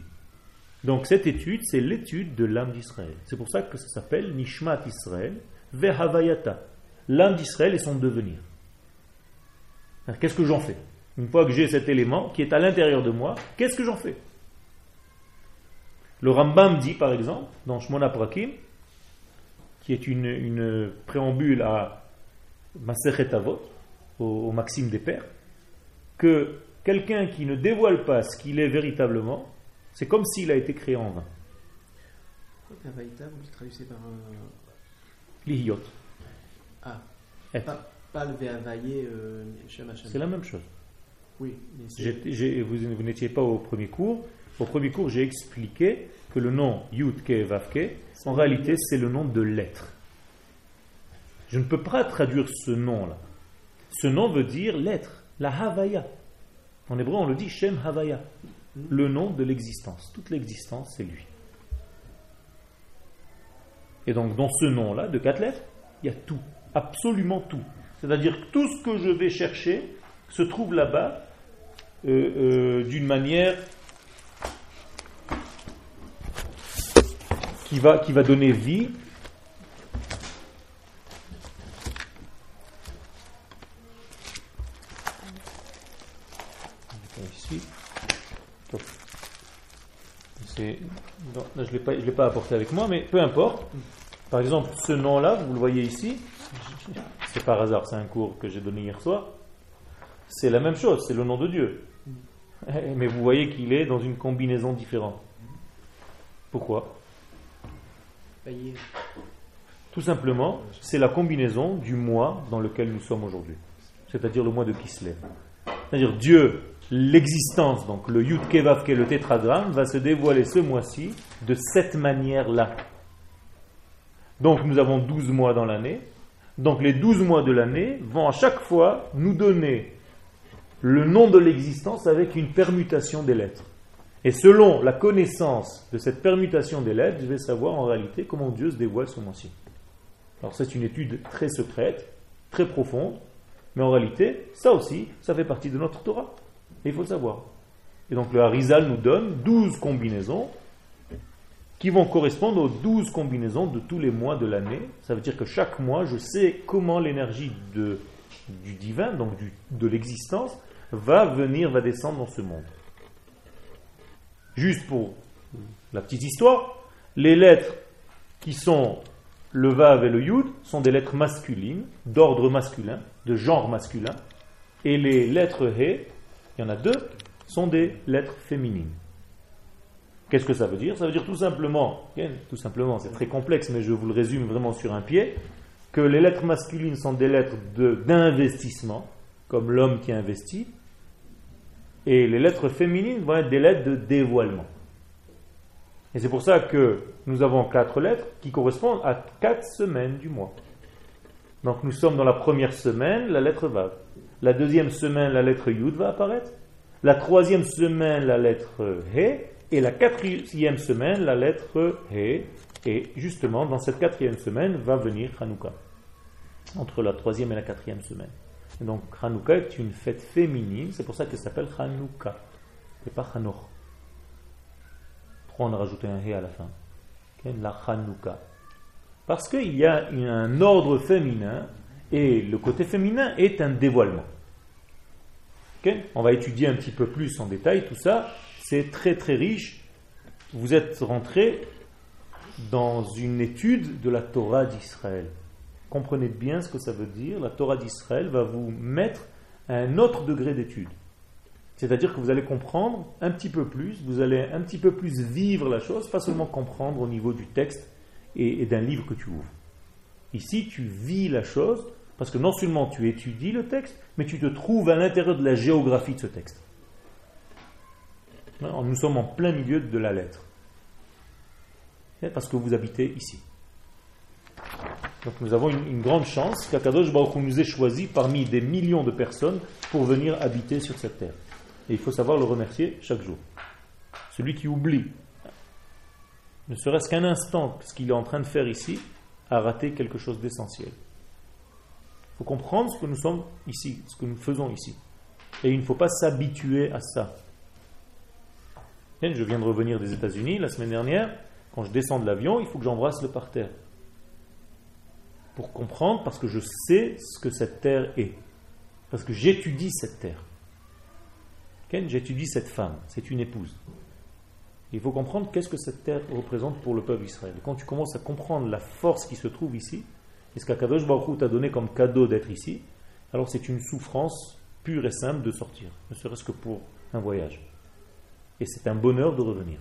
Donc cette étude, c'est l'étude de l'âme d'Israël. C'est pour ça que ça s'appelle Nishmat Israël, Vehavayata. L'âme d'Israël et son devenir. Qu'est-ce que j'en fais? Une fois que j'ai cet élément qui est à l'intérieur de moi, qu'est-ce que j'en fais? Le Rambam dit par exemple, dans Shmona Prakim, qui est une, préambule à Masechet Avot, au, au Maxime des Pères, que quelqu'un qui ne dévoile pas ce qu'il est véritablement, c'est comme s'il a été créé en vain. Pourquoi Kavaïta, vous le traduisez par un. L'ihiyot. Ah, pas, pas le euh. C'est la même chose. Oui, vous vous n'étiez pas au premier cours. Au premier cours, j'ai expliqué que le nom Yud Ke Vav Ke, en réalité, c'est le nom de l'être. Je ne peux pas traduire ce nom-là. Ce nom veut dire l'être, la Havaya. En hébreu, on le dit Shem Havaya, le nom de l'existence. Toute l'existence, c'est lui. Et donc, dans ce nom-là, de quatre lettres, il y a tout, absolument tout. C'est-à-dire que tout ce que je vais chercher se trouve là-bas euh, euh, d'une manière qui va, qui va donner vie. Ici. Top. C'est- non, je ne l'ai pas, apporté avec moi, mais peu importe. Par exemple, ce nom-là, vous le voyez ici, c'est par hasard, c'est un cours que j'ai donné hier soir. C'est la même chose, c'est le nom de Dieu. Mais vous voyez qu'il est dans une combinaison différente. Pourquoi? Tout simplement, c'est la combinaison du mois dans lequel nous sommes aujourd'hui. C'est-à-dire le mois de Kislev. C'est-à-dire Dieu, l'existence, donc le Yud Kevav, qui est le tétragramme, va se dévoiler ce mois-ci de cette manière-là. Donc nous avons 12 mois dans l'année. Donc les 12 mois de l'année vont à chaque fois nous donner le nom de l'existence avec une permutation des lettres. Et selon la connaissance de cette permutation des lettres, je vais savoir en réalité comment Dieu se dévoile ce mois-ci. Alors c'est une étude très secrète, très profonde, mais en réalité, ça aussi, ça fait partie de notre Torah. Et il faut le savoir. Et donc le Harizal nous donne 12 combinaisons qui vont correspondre aux 12 combinaisons de tous les mois de l'année. Ça veut dire que chaque mois, je sais comment l'énergie du divin, donc de l'existence, va venir, va descendre dans ce monde. Juste pour la petite histoire, les lettres qui sont le Vav et le Yud sont des lettres masculines, d'ordre masculin, de genre masculin, et les lettres He, il y en a deux, sont des lettres féminines. Qu'est-ce que ça veut dire? Ça veut dire tout simplement, tout simplement, c'est très complexe, mais je vous le résume vraiment sur un pied, que les lettres masculines sont des lettres d'investissement, comme l'homme qui investit, et les lettres féminines vont être des lettres de dévoilement. Et c'est pour ça que nous avons quatre lettres qui correspondent à quatre semaines du mois. Donc nous sommes dans la première semaine, la lettre Vav. La deuxième semaine, la lettre Yud va apparaître. La troisième semaine, la lettre He. Et la quatrième semaine, la lettre He. Et justement, dans cette quatrième semaine, va venir Hanouka. Entre la troisième et la quatrième semaine. Et donc Hanouka est une fête féminine, c'est pour ça qu'elle s'appelle Hanouka. Et pas Hanoch. Pourquoi on a rajouté un He à la fin? La Hanouka. Parce qu'il y a un ordre féminin et le côté féminin est un dévoilement. On va étudier un petit peu plus en détail tout ça. C'est très très riche. Vous êtes rentré dans une étude de la Torah d'Israël. Comprenez bien ce que ça veut dire. La Torah d'Israël va vous mettre à un autre degré d'étude. C'est-à-dire que vous allez comprendre un petit peu plus, vous allez un petit peu plus vivre la chose, pas seulement comprendre au niveau du texte et d'un livre que tu ouvres. Ici, tu vis la chose parce que non seulement tu étudies le texte, mais tu te trouves à l'intérieur de la géographie de ce texte. Nous sommes en plein milieu de la lettre. Et Parce que vous habitez ici. Donc nous avons une, grande chance qu'Akadosh Baruch nous ait choisis parmi des millions de personnes pour venir habiter sur cette terre. Et il faut savoir le remercier chaque jour. Celui qui oublie, ne serait-ce qu'un instant, ce qu'il est en train de faire ici, a raté quelque chose d'essentiel. Il faut comprendre ce que nous sommes ici, ce que nous faisons ici. Et il ne faut pas s'habituer à ça. Je viens de revenir des États-Unis la semaine dernière. Quand je descends de l'avion, il faut que j'embrasse le parterre. Pour comprendre, parce que je sais ce que cette terre est. Parce que j'étudie cette terre. J'étudie cette femme. C'est une épouse. Il faut comprendre qu'est-ce que cette terre représente pour le peuple d'Israël. Quand tu commences à comprendre la force qui se trouve ici, et ce qu'Akadosh Baruch t'a donné comme cadeau d'être ici, alors c'est une souffrance pure et simple de sortir, ne serait-ce que pour un voyage. Et c'est un bonheur de revenir.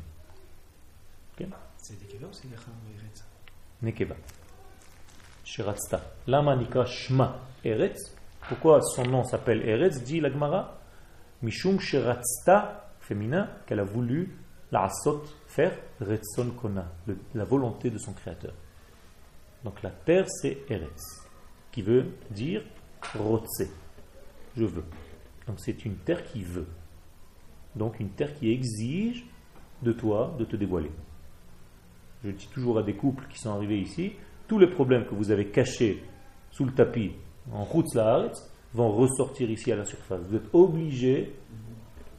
C'est des Kéva ou c'est Eretz Nekeba. Shiratzta. Lama nikra Shma Eretz. Pourquoi son nom s'appelle Eretz dit la Gemara? Mishum Shiratzta, féminin, qu'elle a voulu la asot, faire Retzon Kona, la volonté de son créateur. Donc la terre c'est Eretz, qui veut dire Rotse, je veux. Donc c'est une terre qui veut. Donc une terre qui exige de toi de te dévoiler. Je dis toujours à des couples qui sont arrivés ici, tous les problèmes que vous avez cachés sous le tapis en route la vont ressortir ici à la surface. Vous êtes obligés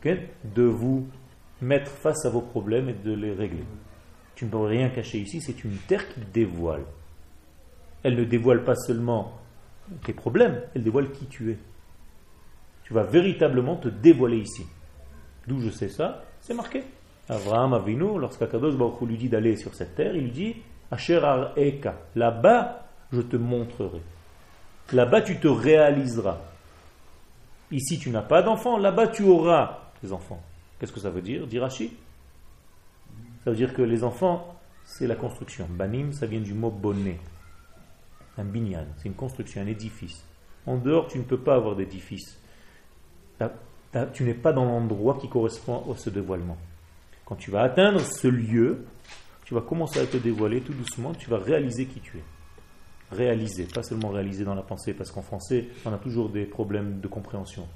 ok, de vous mettre face à vos problèmes et de les régler. Tu ne peux rien cacher ici, c'est une terre qui dévoile. Elle ne dévoile pas seulement tes problèmes, elle dévoile qui tu es. Tu vas véritablement te dévoiler ici. D'où je sais ça C'est marqué. Abraham Avinu, lorsqu'Akadosh Baruch lui dit d'aller sur cette terre, il lui dit Asher Eka, là-bas je te montrerai. Là-bas tu te réaliseras. Ici tu n'as pas d'enfants, là-bas tu auras des enfants. Qu'est-ce que ça veut dire Dit Rashi? Ça veut dire que les enfants, c'est la construction. Banim, ça vient du mot bonnet. Un binyan, c'est une construction, un édifice. En dehors, tu ne peux pas avoir d'édifice. Tu n'es pas dans l'endroit qui correspond à ce dévoilement. Quand tu vas atteindre ce lieu, tu vas commencer à te dévoiler tout doucement, tu vas réaliser qui tu es. Réaliser, pas seulement réaliser dans la pensée, parce qu'en français, on a toujours des problèmes de compréhension.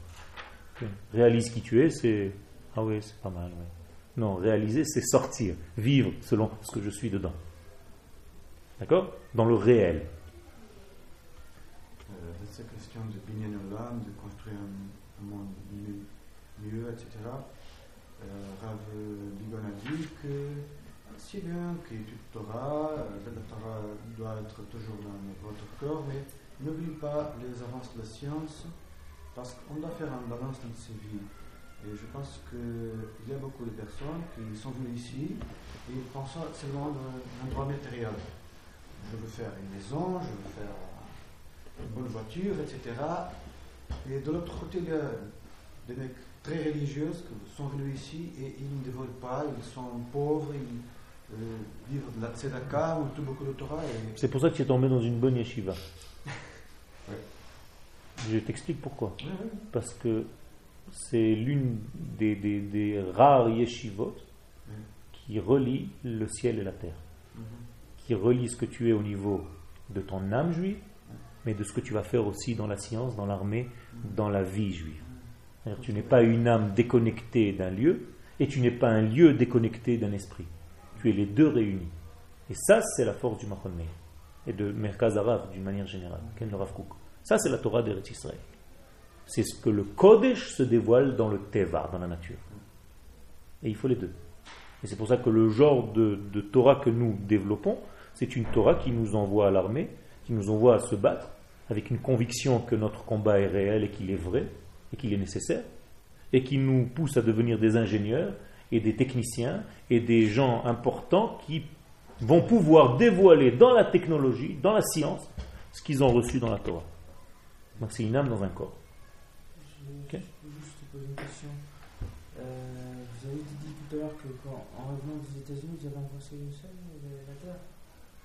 Réalise qui tu es, c'est ah oui, c'est pas mal. Non, réaliser, c'est sortir, vivre selon ce que je suis dedans. D'accord? Dans le réel. Dans question de Binyan Olam, de construire un, un monde mieux, etc., euh, Rav Digon a dit que c'est bien que tu Torah, euh, la Torah doit être toujours dans votre corps, mais n'oublie pas les avances de la science, parce qu'on doit faire un balance dans ces vies. Et je pense qu'il y a beaucoup de personnes qui sont venues ici et pensent seulement d'un droit matériel. Je veux faire une maison, je veux faire une bonne voiture, etc. Et de l'autre côté, il y a des mecs très religieux qui sont venus ici et ils ne dévoilent pas, ils sont pauvres, ils euh, vivent de la tzedaka ou tout beaucoup de Torah. Et... C'est pour ça que tu es tombé dans une bonne yeshiva. Ouais. Je t'explique pourquoi. Ouais, ouais. Parce que c'est l'une des, des- des rares yeshivot qui relie le ciel et la terre. Mhm. Qui relie ce que tu es au niveau de ton âme juive, mais de ce que tu vas faire aussi dans la science, dans l'armée, dans la vie juive. Tu n'es pas une âme déconnectée d'un lieu et tu n'es pas un lieu déconnecté d'un esprit. Tu es les deux réunis. Et ça, c'est la force du Machon Meir et de Merkaz Arav d'une manière générale. Ken Rav Kook. Ça, c'est la Torah d'Eretz Israël. C'est ce que le Kodesh se dévoile dans le Teva, dans la nature. Et il faut les deux. Et c'est pour ça que le genre de, de Torah que nous développons, c'est une Torah qui nous envoie à l'armée, qui nous envoie à se battre, avec une conviction que notre combat est réel et qu'il est vrai, et qu'il est nécessaire, et qui nous pousse à devenir des ingénieurs et des techniciens et des gens importants qui vont pouvoir dévoiler dans la technologie, dans la science, ce qu'ils ont reçu dans la Torah. Donc c'est une âme dans un corps. Je Ok. je veux juste te poser une question. Euh, vous avez dit tout à l'heure que quand, en revenant des États-Unis, vous avez embrassé une seule, la terre.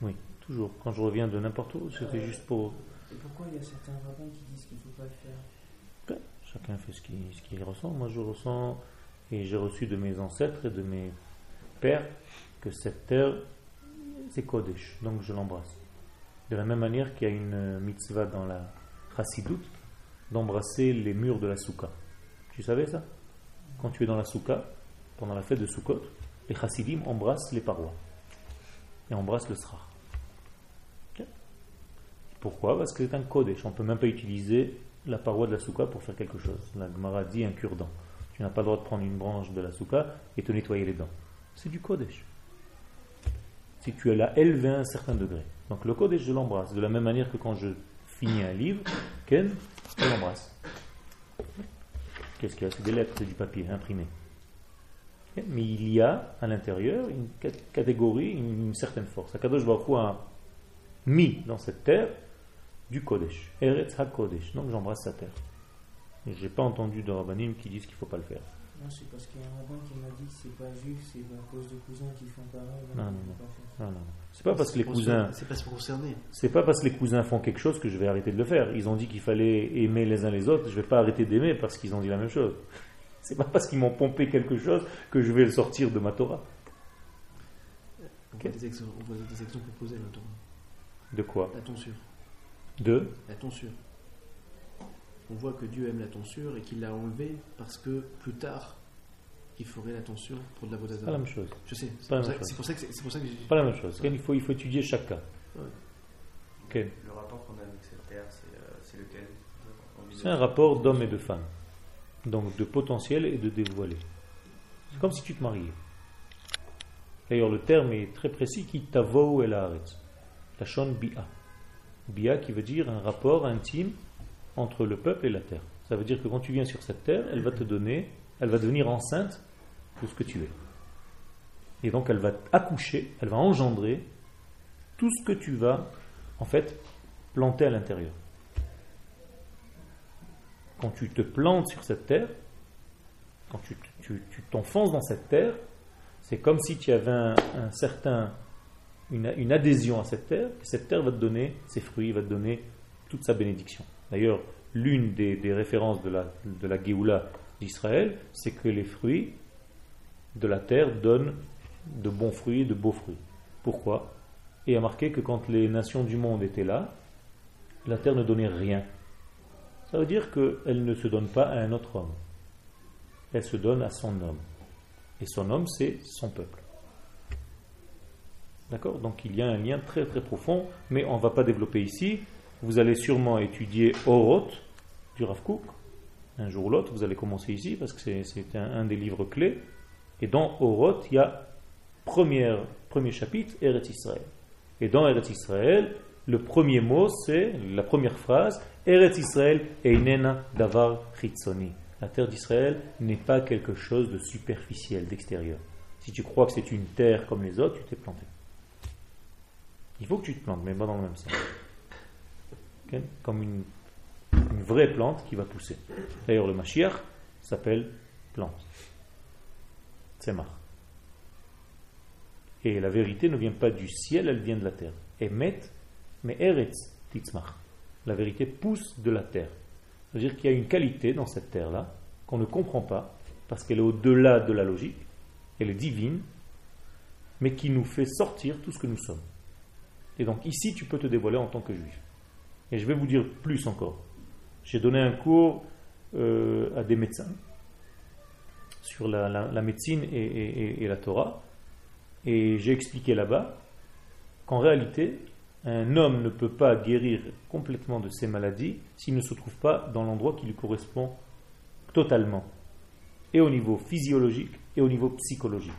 Oui, toujours. Quand je reviens de n'importe où, c'était juste pour... Et pourquoi il y a certains rabbins qui disent qu'il ne faut pas le faire? Chacun fait ce qu'il ressent. Moi, je ressens Et j'ai reçu de mes ancêtres et de mes pères que cette terre, c'est Kodesh, donc je l'embrasse. De la même manière qu'il y a une mitzvah dans la Chassidut d'embrasser les murs de la Souka. Tu savais ça? Quand tu es dans la Souka, pendant la fête de Sukkot, les Chassidim embrassent les parois et embrassent le Srach. Pourquoi? Parce que c'est un Kodesh. On ne peut même pas utiliser la paroi de la Souka pour faire quelque chose. La Gemara dit un cure-dent. Tu n'as pas le droit de prendre une branche de la Souka et te nettoyer les dents. C'est du Kodesh. Si tu l'as élevé à un certain degré. Donc le Kodesh, je l'embrasse. De la même manière que quand je finis un livre, Ken, je l'embrasse. Qu'est-ce qu'il y a? C'est des lettres, c'est du papier imprimé. Mais il y a à l'intérieur une cat- catégorie, une, certaine force. Akadosh Baruch a mis dans cette terre du Kodesh. Eretz HaKodesh. Donc j'embrasse sa terre. Et j'ai pas entendu de rabbinim qui disent qu'il faut pas le faire. Non, c'est parce qu'il y a un rabbin qui m'a dit que c'est pas juif, c'est à cause de cousins qui font pareil. Non, non, on non. Non, non. C'est pas parce que les cousins, C'est pas se concerner. c'est pas parce que les cousins font quelque chose que je vais arrêter de le faire. Ils ont dit qu'il fallait aimer les uns les autres. Je vais pas arrêter d'aimer parce qu'ils ont dit la même chose. C'est pas parce qu'ils m'ont pompé quelque chose que je vais le sortir de ma Torah. On, Ok. voit des exemples, on voit des exemples opposés là De quoi? La tonsure. De La tonsure. On voit que Dieu aime la tonsure et qu'il l'a enlevée parce que plus tard, il ferait la tonsure pour de la pas la même chose. Je sais, c'est pas la pour, ça- pour que c'est pour ça que j'ai- Pas la même chose. Il faut, il faut étudier chaque cas. Ouais. Le rapport qu'on a avec cette terre, c'est euh, lequel? C'est un rapport d'homme et de femme. Donc de potentiel et de dévoilé. C'est comme si tu te mariais. D'ailleurs, le terme est très précis qui tavo el haaretz. Tachon bia. Bia qui veut dire un rapport intime entre le peuple et la terre. Ça veut dire que quand tu viens sur cette terre, elle va te donner, elle va devenir enceinte de ce que tu es. Et donc elle va accoucher, elle va engendrer tout ce que tu vas en fait planter à l'intérieur quand tu te plantes sur cette terre, quand tu t'enfonces dans cette terre, c'est comme si tu avais un, un certain, une, adhésion à cette terre, et cette terre va te donner ses fruits, va te donner toute sa bénédiction. D'ailleurs, l'une des, références de la, de la Géoula d'Israël, c'est que les fruits de la terre donnent de bons fruits, de beaux fruits. Pourquoi? Et a marqué que quand les nations du monde étaient là, la terre ne donnait rien. Ça veut dire qu'elle ne se donne pas à un autre homme. Elle se donne à son homme. Et son homme, c'est son peuple. D'accord? Donc il y a un lien très très profond, mais on ne va pas développer ici. Vous allez sûrement étudier Oroth du Rav Kook. Un jour ou l'autre, vous allez commencer ici parce que c'est- un, des livres clés. Et dans Oroth, il y a première, premier chapitre, Eretz Israël. Et dans Eretz Israël, le premier mot, c'est la première phrase Eretz Israël einena davar chitzoni. La terre d'Israël n'est pas quelque chose de superficiel, d'extérieur. Si tu crois que c'est une terre comme les autres, tu t'es planté. Il faut que tu te plantes, mais pas dans le même sens. Comme une, vraie plante qui va pousser. D'ailleurs, le Mashiach s'appelle plante. Tzemach. Et la vérité ne vient pas du ciel, elle vient de la terre. Emet, mais Eretz Titzmach. La vérité pousse de la terre. C'est-à-dire qu'il y a une qualité dans cette terre-là qu'on ne comprend pas, parce qu'elle est au-delà de la logique, elle est divine, mais qui nous fait sortir tout ce que nous sommes. Et donc ici, tu peux te dévoiler en tant que juif. Et je vais vous dire plus encore. J'ai donné un cours euh, à des médecins sur la, médecine et la Torah. Et j'ai expliqué là-bas qu'en réalité, un homme ne peut pas guérir complètement de ses maladies s'il ne se trouve pas dans l'endroit qui lui correspond totalement, et au niveau physiologique et au niveau psychologique.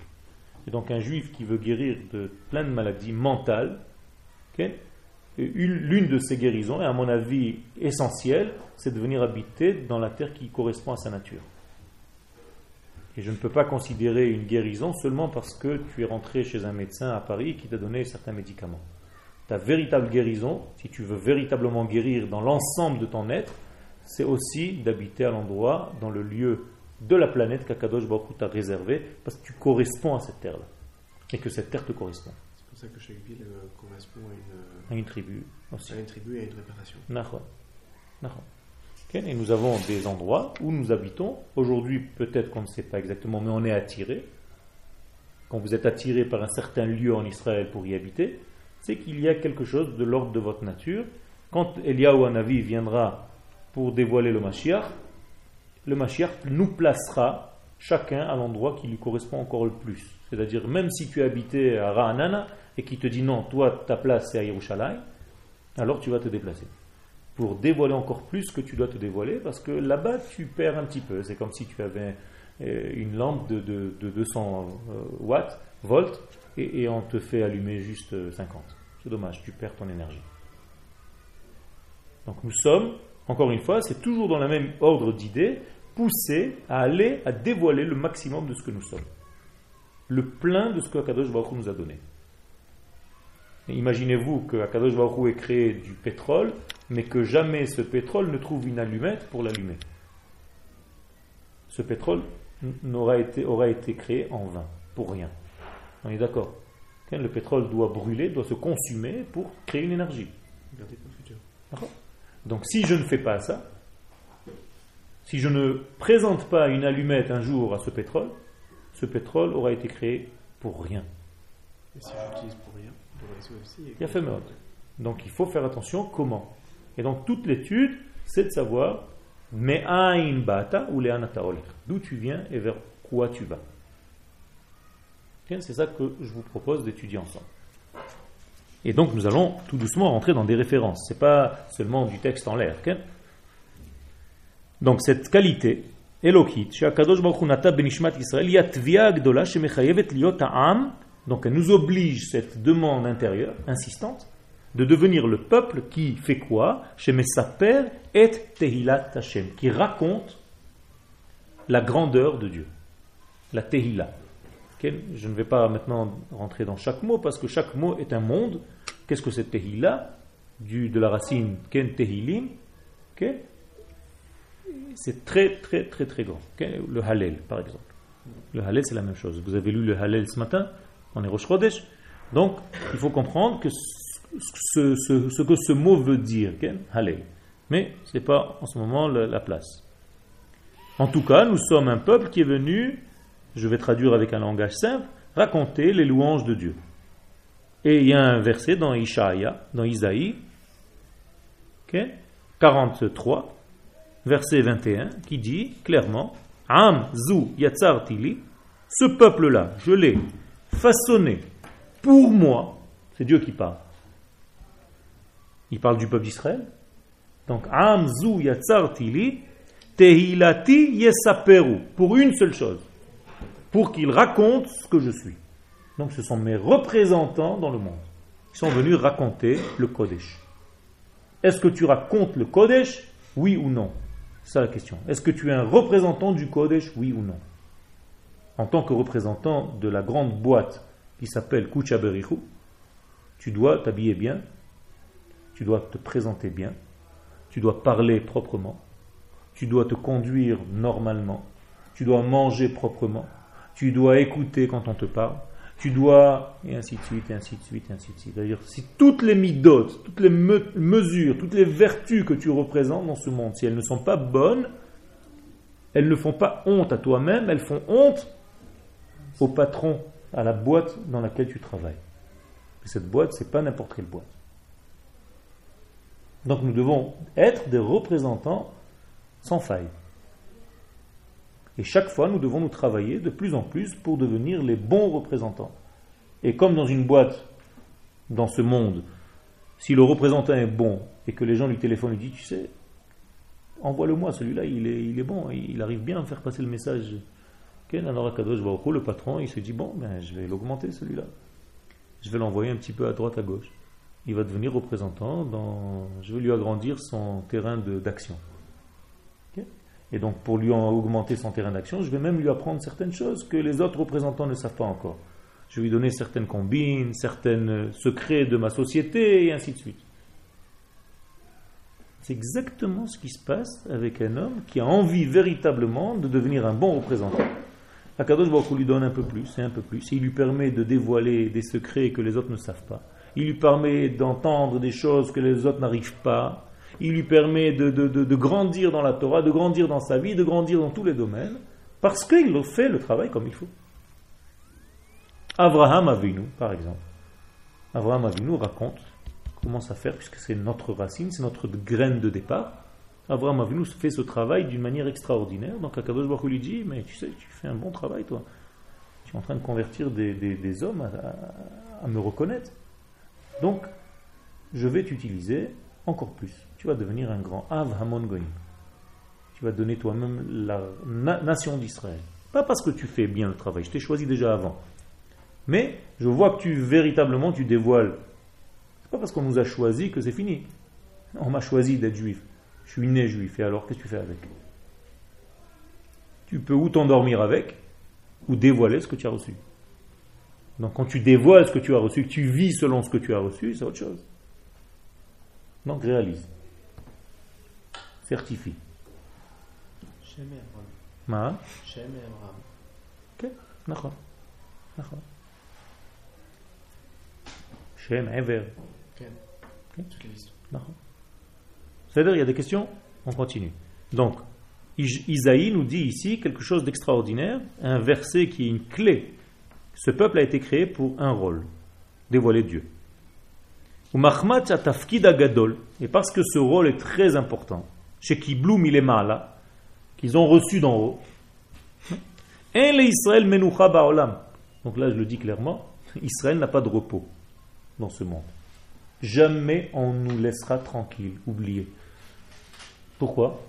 Et donc un juif qui veut guérir de plein de maladies mentales, l'une de ses guérisons, et à mon avis essentielle, c'est de venir habiter dans la terre qui correspond à sa nature. Et je ne peux pas considérer une guérison seulement parce que tu es rentré chez un médecin à Paris qui t'a donné certains médicaments. Ta véritable guérison, si tu veux véritablement guérir dans l'ensemble de ton être, c'est aussi d'habiter à l'endroit, dans le lieu de la planète qu'Akadosh Baruch t'a réservé, parce que tu corresponds à cette terre-là. Et que cette terre te correspond. Ça que chaque ville euh, correspond à une, À une tribu aussi. à une tribu et à une réparation. Nahon. Nahon. Ok Et nous avons des endroits où nous habitons. Aujourd'hui, peut-être qu'on ne sait pas exactement, mais on est attiré. Quand vous êtes attiré par un certain lieu en Israël pour y habiter, c'est qu'il y a quelque chose de l'ordre de votre nature. Quand Eliyahu Hanavi viendra pour dévoiler le Mashiach, le Mashiach nous placera chacun à l'endroit qui lui correspond encore le plus. C'est-à-dire, même si tu habitais à Ra'anana et qui te dit non, toi, ta place c'est à Yerushalayim, alors tu vas te déplacer. Pour dévoiler encore plus que tu dois te dévoiler, parce que là-bas, tu perds un petit peu. C'est comme si tu avais euh, une lampe de, de- de 200 euh, watts, volts, et, on te fait allumer juste euh, 50. C'est dommage, tu perds ton énergie. Donc nous sommes, encore une fois, c'est toujours dans le même ordre d'idées, poussés à aller, à dévoiler le maximum de ce que nous sommes. Le plein de ce que Akadosh Baruch nous a donné. Imaginez-vous que Akadosh Baruch ait créé du pétrole, mais que jamais ce pétrole ne trouve une allumette pour l'allumer. Ce pétrole été, aura été créé en vain, pour rien. On est d'accord Le pétrole doit brûler, doit se consumer pour créer une énergie. Donc si je ne fais pas ça, si je ne présente pas une allumette un jour à ce pétrole, ce pétrole aura été créé pour rien. Et si j'utilise pour rien? Il y a fait meurtre. Donc il faut faire attention comment. Et donc toute l'étude, c'est de savoir Me'ain bata ou le'anata olech. D'où tu viens et vers quoi tu vas. Ok, C'est ça que je vous propose d'étudier ensemble. Et donc nous allons tout doucement rentrer dans des références. C'est pas seulement du texte en l'air. ok donc cette qualité, Elokit, שהקדוש ברוך הוא נטע בנשמת ישראל, היא התביעה הגדולה שמחייבת להיות העם, donc elle nous oblige cette demande intérieure, insistante, de devenir le peuple qui fait quoi? Shemesaper et Tehilat Hashem, qui raconte la grandeur de Dieu, la Tehila. Je ne vais pas maintenant rentrer dans chaque mot parce que chaque mot est un monde. Qu'est-ce que c'est Tehila du, De la racine Ken Tehilim. c'est très très très très grand. Le Hallel, par exemple. Le Hallel, c'est la même chose. Vous avez lu le Hallel ce matin, on est Rosh Chodesh. Donc, il faut comprendre que ce, que ce mot veut dire, ok Hallel. Mais ce n'est pas en ce moment la place. En tout cas, nous sommes un peuple qui est venu, je vais traduire avec un langage simple, raconter les louanges de Dieu. Et il y a un verset dans Ishaïa, dans Isaïe, ok 43, verset 21, qui dit clairement Am zu yatsar tili, ce peuple-là, je l'ai façonné pour moi, c'est Dieu qui parle. Il parle du peuple d'Israël. Donc Am zu yatsar tili, tehilati yesaperu, pour une seule chose, pour qu'ils racontent ce que je suis. Donc ce sont mes représentants dans le monde qui sont venus raconter le Kodesh. Est-ce que tu racontes le Kodesh Oui ou non? C'est la question. Est-ce que tu es un représentant du Kodesh Oui ou non? En tant que représentant de la grande boîte qui s'appelle Kucha Berichu, tu dois t'habiller bien, tu dois te présenter bien, tu dois parler proprement, tu dois te conduire normalement, tu dois manger proprement, tu dois écouter quand on te parle, tu dois, et ainsi de suite, et ainsi de suite, et ainsi de suite. D'ailleurs, si toutes les midotes, toutes les me- mesures, toutes les vertus que tu représentes dans ce monde, si elles ne sont pas bonnes, elles ne font pas honte à toi-même, elles font honte au patron, à la boîte dans laquelle tu travailles. Et cette boîte, c'est pas n'importe quelle boîte. Donc nous devons être des représentants sans faille. Et chaque fois, nous devons nous travailler de plus en plus pour devenir les bons représentants. Et comme dans une boîte, dans ce monde, si le représentant est bon et que les gens lui téléphonent et disent, tu sais, envoie-le-moi, celui-là, il est, il est bon, il arrive bien à faire passer le message. Alors Akadosh Baruch le patron, il se dit, bon, ben, je vais l'augmenter celui-là. Je vais l'envoyer un petit peu à droite, à gauche. Il va devenir représentant dans... Je vais lui agrandir son terrain d'action. Et donc, pour lui en augmenter son terrain d'action, je vais même lui apprendre certaines choses que les autres représentants ne savent pas encore. Je vais lui donner certaines combines, certains secrets de ma société, et ainsi de suite. C'est exactement ce qui se passe avec un homme qui a envie véritablement de devenir un bon représentant. Akadosh Baruch Hu lui donne un peu plus et un peu plus. Il lui permet de dévoiler des secrets que les autres ne savent pas. Il lui permet d'entendre des choses que les autres n'arrivent pas. il lui permet de, de- de- grandir dans la Torah, de grandir dans sa vie, de grandir dans tous les domaines, parce qu'il fait le travail comme il faut. Abraham Avinu, par exemple. Abraham Avinu raconte comment ça faire, puisque c'est notre racine, c'est notre graine de départ. Abraham Avinu fait ce travail d'une manière extraordinaire. Donc Akadosh Baruch lui dit, mais tu sais, tu fais un bon travail toi. Tu es en train de convertir des, hommes à, me reconnaître. Donc, je vais t'utiliser encore plus. Tu vas devenir un grand Av Hamon. Tu vas donner toi-même la na- nation d'Israël. Pas parce que tu fais bien le travail, je t'ai choisi déjà avant. Mais je vois que tu véritablement tu dévoiles. C'est pas parce qu'on nous a choisi que c'est fini. On m'a choisi d'être juif. Je suis né juif, et alors qu'est-ce que tu fais avec Tu peux ou t'endormir avec, ou dévoiler ce que tu as reçu. Donc quand tu dévoiles ce que tu as reçu, que tu vis selon ce que tu as reçu, c'est autre chose. Donc réalise. Certifie. Shem Ma? Shem Ok, d'accord. D'accord. Shem Ever. Ok. Toute l'histoire. D'accord. C'est-à-dire, il y a des questions, on continue. Donc, Isaïe nous dit ici quelque chose d'extraordinaire, un verset qui est une clé. Ce peuple a été créé pour un rôle, dévoiler Dieu. Et parce que ce rôle est très important, chez Kibloum il est mal, qu'ils ont reçu d'en haut, Israël Baolam. Donc là, je le dis clairement, Israël n'a pas de repos dans ce monde. Jamais on nous laissera tranquille, oublié. Pourquoi?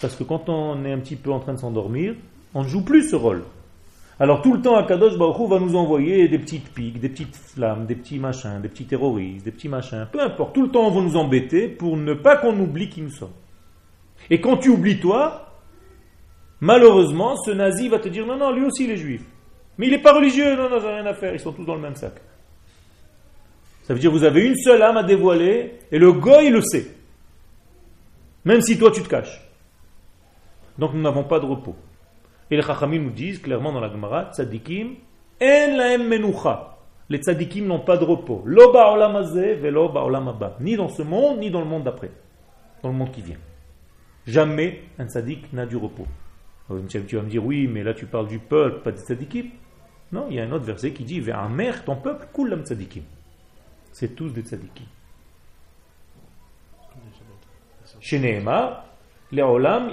Parce que quand on est un petit peu en train de s'endormir, on ne joue plus ce rôle. Alors tout le temps, Akadosh Baruch Hu va nous envoyer des petites piques, des petites flammes, des petits machins, des petits terroristes, des petits machins, peu importe. Tout le temps, on va nous embêter pour ne pas qu'on oublie qui nous sommes. Et quand tu oublies toi, malheureusement, ce nazi va te dire non, non, lui aussi il est juif. Mais il n'est pas religieux, non, non, j'ai rien à faire, ils sont tous dans le même sac. Ça veut dire que vous avez une seule âme à dévoiler et le goy le sait. Même si toi tu te caches. Donc nous n'avons pas de repos. Et les Chachamim nous disent clairement dans la Gemara, tzadikim, en laem menucha. Les tzadikim n'ont pas de repos. Lo ba'olam hazeh velo haba. Ni dans ce monde, ni dans le monde d'après. Dans le monde qui vient. Jamais un tzadik n'a du repos. Tu vas me dire, oui, mais là tu parles du peuple, pas des tzadikim. Non, il y a un autre verset qui dit, mère, ton peuple, kulam tzadikim. C'est tous des tzadikim.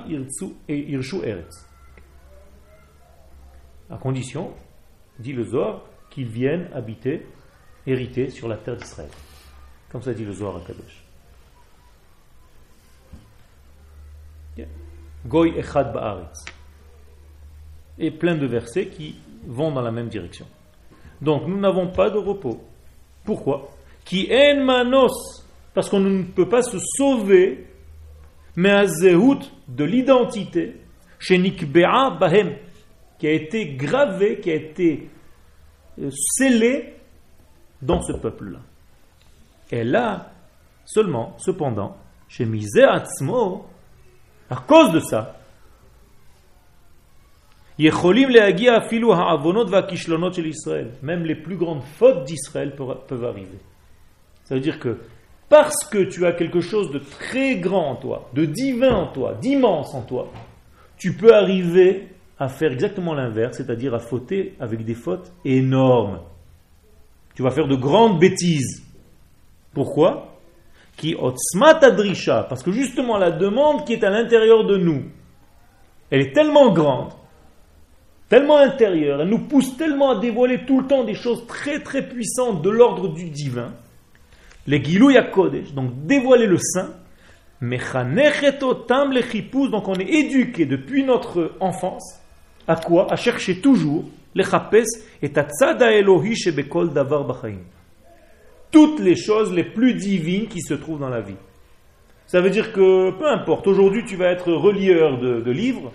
Irtsu et irshu eretz. À condition, dit le Zohar, qu'ils viennent habiter, hériter sur la terre d'Israël. Comme ça dit le Zohar à Kadosh. Goy echad ba'aretz. Et plein de versets qui vont dans la même direction. Donc nous n'avons pas de repos. Pourquoi? Qui en manos, parce qu'on ne peut pas se sauver, mais à zéhout de l'identité, chez Nikbea Bahem, qui a été gravé, qui a été euh, scellé dans ce peuple-là. Et là, seulement, cependant, chez Misé Atzmo, à cause de ça, même les plus grandes fautes d'Israël peuvent arriver. Ça veut dire que parce que tu as quelque chose de très grand en toi, de divin en toi, d'immense en toi, tu peux arriver à faire exactement l'inverse, c'est-à-dire à fauter avec des fautes énormes. Tu vas faire de grandes bêtises. Pourquoi? Qui otzmat adrisha, parce que justement la demande qui est à l'intérieur de nous, elle est tellement grande, tellement intérieure, elle nous pousse tellement à dévoiler tout le temps des choses très très puissantes de l'ordre du divin, les Gilou donc dévoiler le saint, otam lechipus, donc on est éduqué depuis notre enfance, à quoi? À chercher toujours les chapes et tatzada Elohi shebekol davar b'chaim. Toutes les choses les plus divines qui se trouvent dans la vie. Ça veut dire que, peu importe, aujourd'hui tu vas être relieur de, de livres,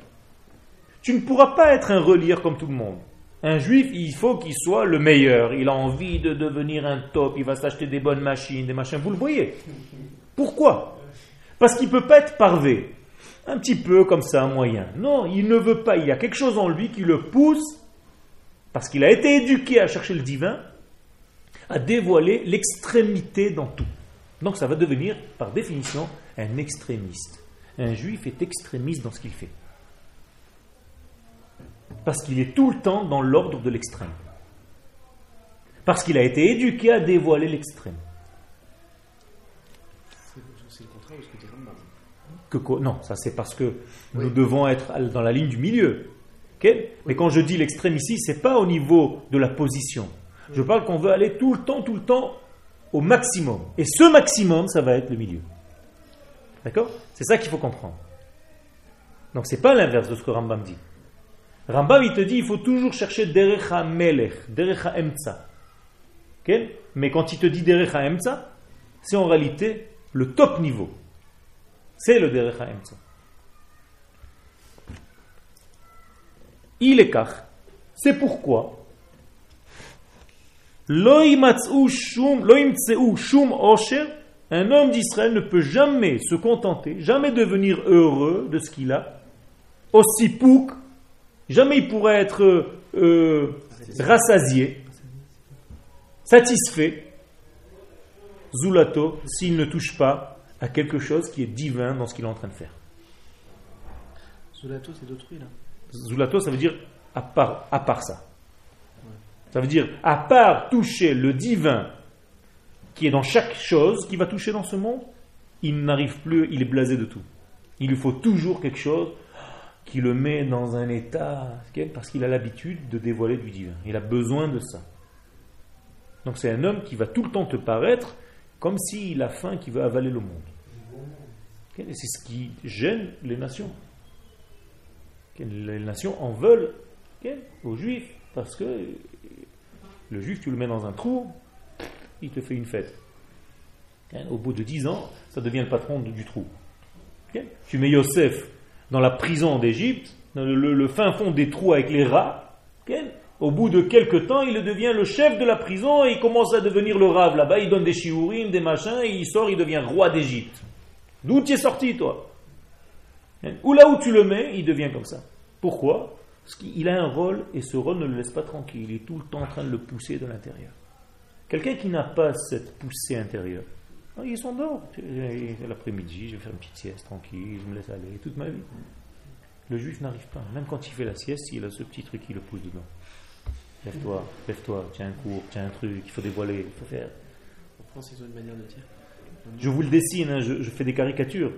tu ne pourras pas être un relieur comme tout le monde. Un juif, il faut qu'il soit le meilleur. Il a envie de devenir un top, il va s'acheter des bonnes machines, des machins. Vous le voyez. Pourquoi? Parce qu'il ne peut pas être parvé. Un petit peu comme ça, moyen. Non, il ne veut pas. Il y a quelque chose en lui qui le pousse, parce qu'il a été éduqué à chercher le divin, à dévoiler l'extrémité dans tout. Donc ça va devenir, par définition, un extrémiste. Un juif est extrémiste dans ce qu'il fait. Parce qu'il est tout le temps dans l'ordre de l'extrême. Parce qu'il a été éduqué à dévoiler l'extrême. C'est le contraire de ce que dit Rambam. Que non, ça c'est parce que nous devons être dans la ligne du milieu. Mais quand je dis l'extrême ici, c'est pas au niveau de la position. Je parle qu'on veut aller tout le temps, tout le temps au maximum. Et ce maximum, ça va être le milieu. D'accord? C'est ça qu'il faut comprendre. Donc c'est pas l'inverse de ce que Rambam dit. Rambam il te dit il faut toujours chercher derecha melech, derecha emtsa. Mais quand il te dit derecha emtsa, c'est en réalité le top niveau. C'est le Derech HaEmtza. Il est car. C'est pourquoi un homme d'Israël ne peut jamais se contenter, jamais devenir heureux de ce qu'il a. Aussi pouk, jamais il pourrait être euh, rassasié, satisfait, Zulato, s'il ne touche pas à quelque chose qui est divin dans ce qu'il est en train de faire. Zulato, c'est d'autrui, là. Zulato, ça veut dire à part, à part ça. Ça veut dire à part toucher le divin qui est dans chaque chose qui va toucher dans ce monde, il n'arrive plus, il est blasé de tout. Il lui faut toujours quelque chose qui le met dans un état, parce qu'il a l'habitude de dévoiler du divin. Il a besoin de ça. Donc c'est un homme qui va tout le temps te paraître comme s'il a faim, qui veut avaler le monde. C'est ce qui gêne les nations. Les nations en veulent aux juifs parce que le juif, tu le mets dans un trou, il te fait une fête. Au bout de dix ans, ça devient le patron du trou. Tu mets Yosef dans la prison d'Égypte, dans le, fin fond des trous avec les rats. Au bout de quelques temps, il devient le chef de la prison et il commence à devenir le rave là-bas. Il donne des shiurim, des machins, et il sort, il devient roi d'Égypte. D'où tu es sorti, toi? Ou là où tu le mets, il devient comme ça. Pourquoi? Parce qu'il a un rôle et ce rôle ne le laisse pas tranquille. Il est tout le temps en train de le pousser de l'intérieur. Quelqu'un qui n'a pas cette poussée intérieure, ah, il s'endort. L'après-midi, je vais faire une petite sieste tranquille, je me laisse aller toute ma vie. Le juif n'arrive pas. Même quand il fait la sieste, il a ce petit truc qui le pousse dedans. Lève-toi, lève-toi, tiens un cours, tiens un truc, il faut dévoiler, il faut faire. En France, ils ont une manière de dire. Je vous le dessine, hein, je, je fais des caricatures,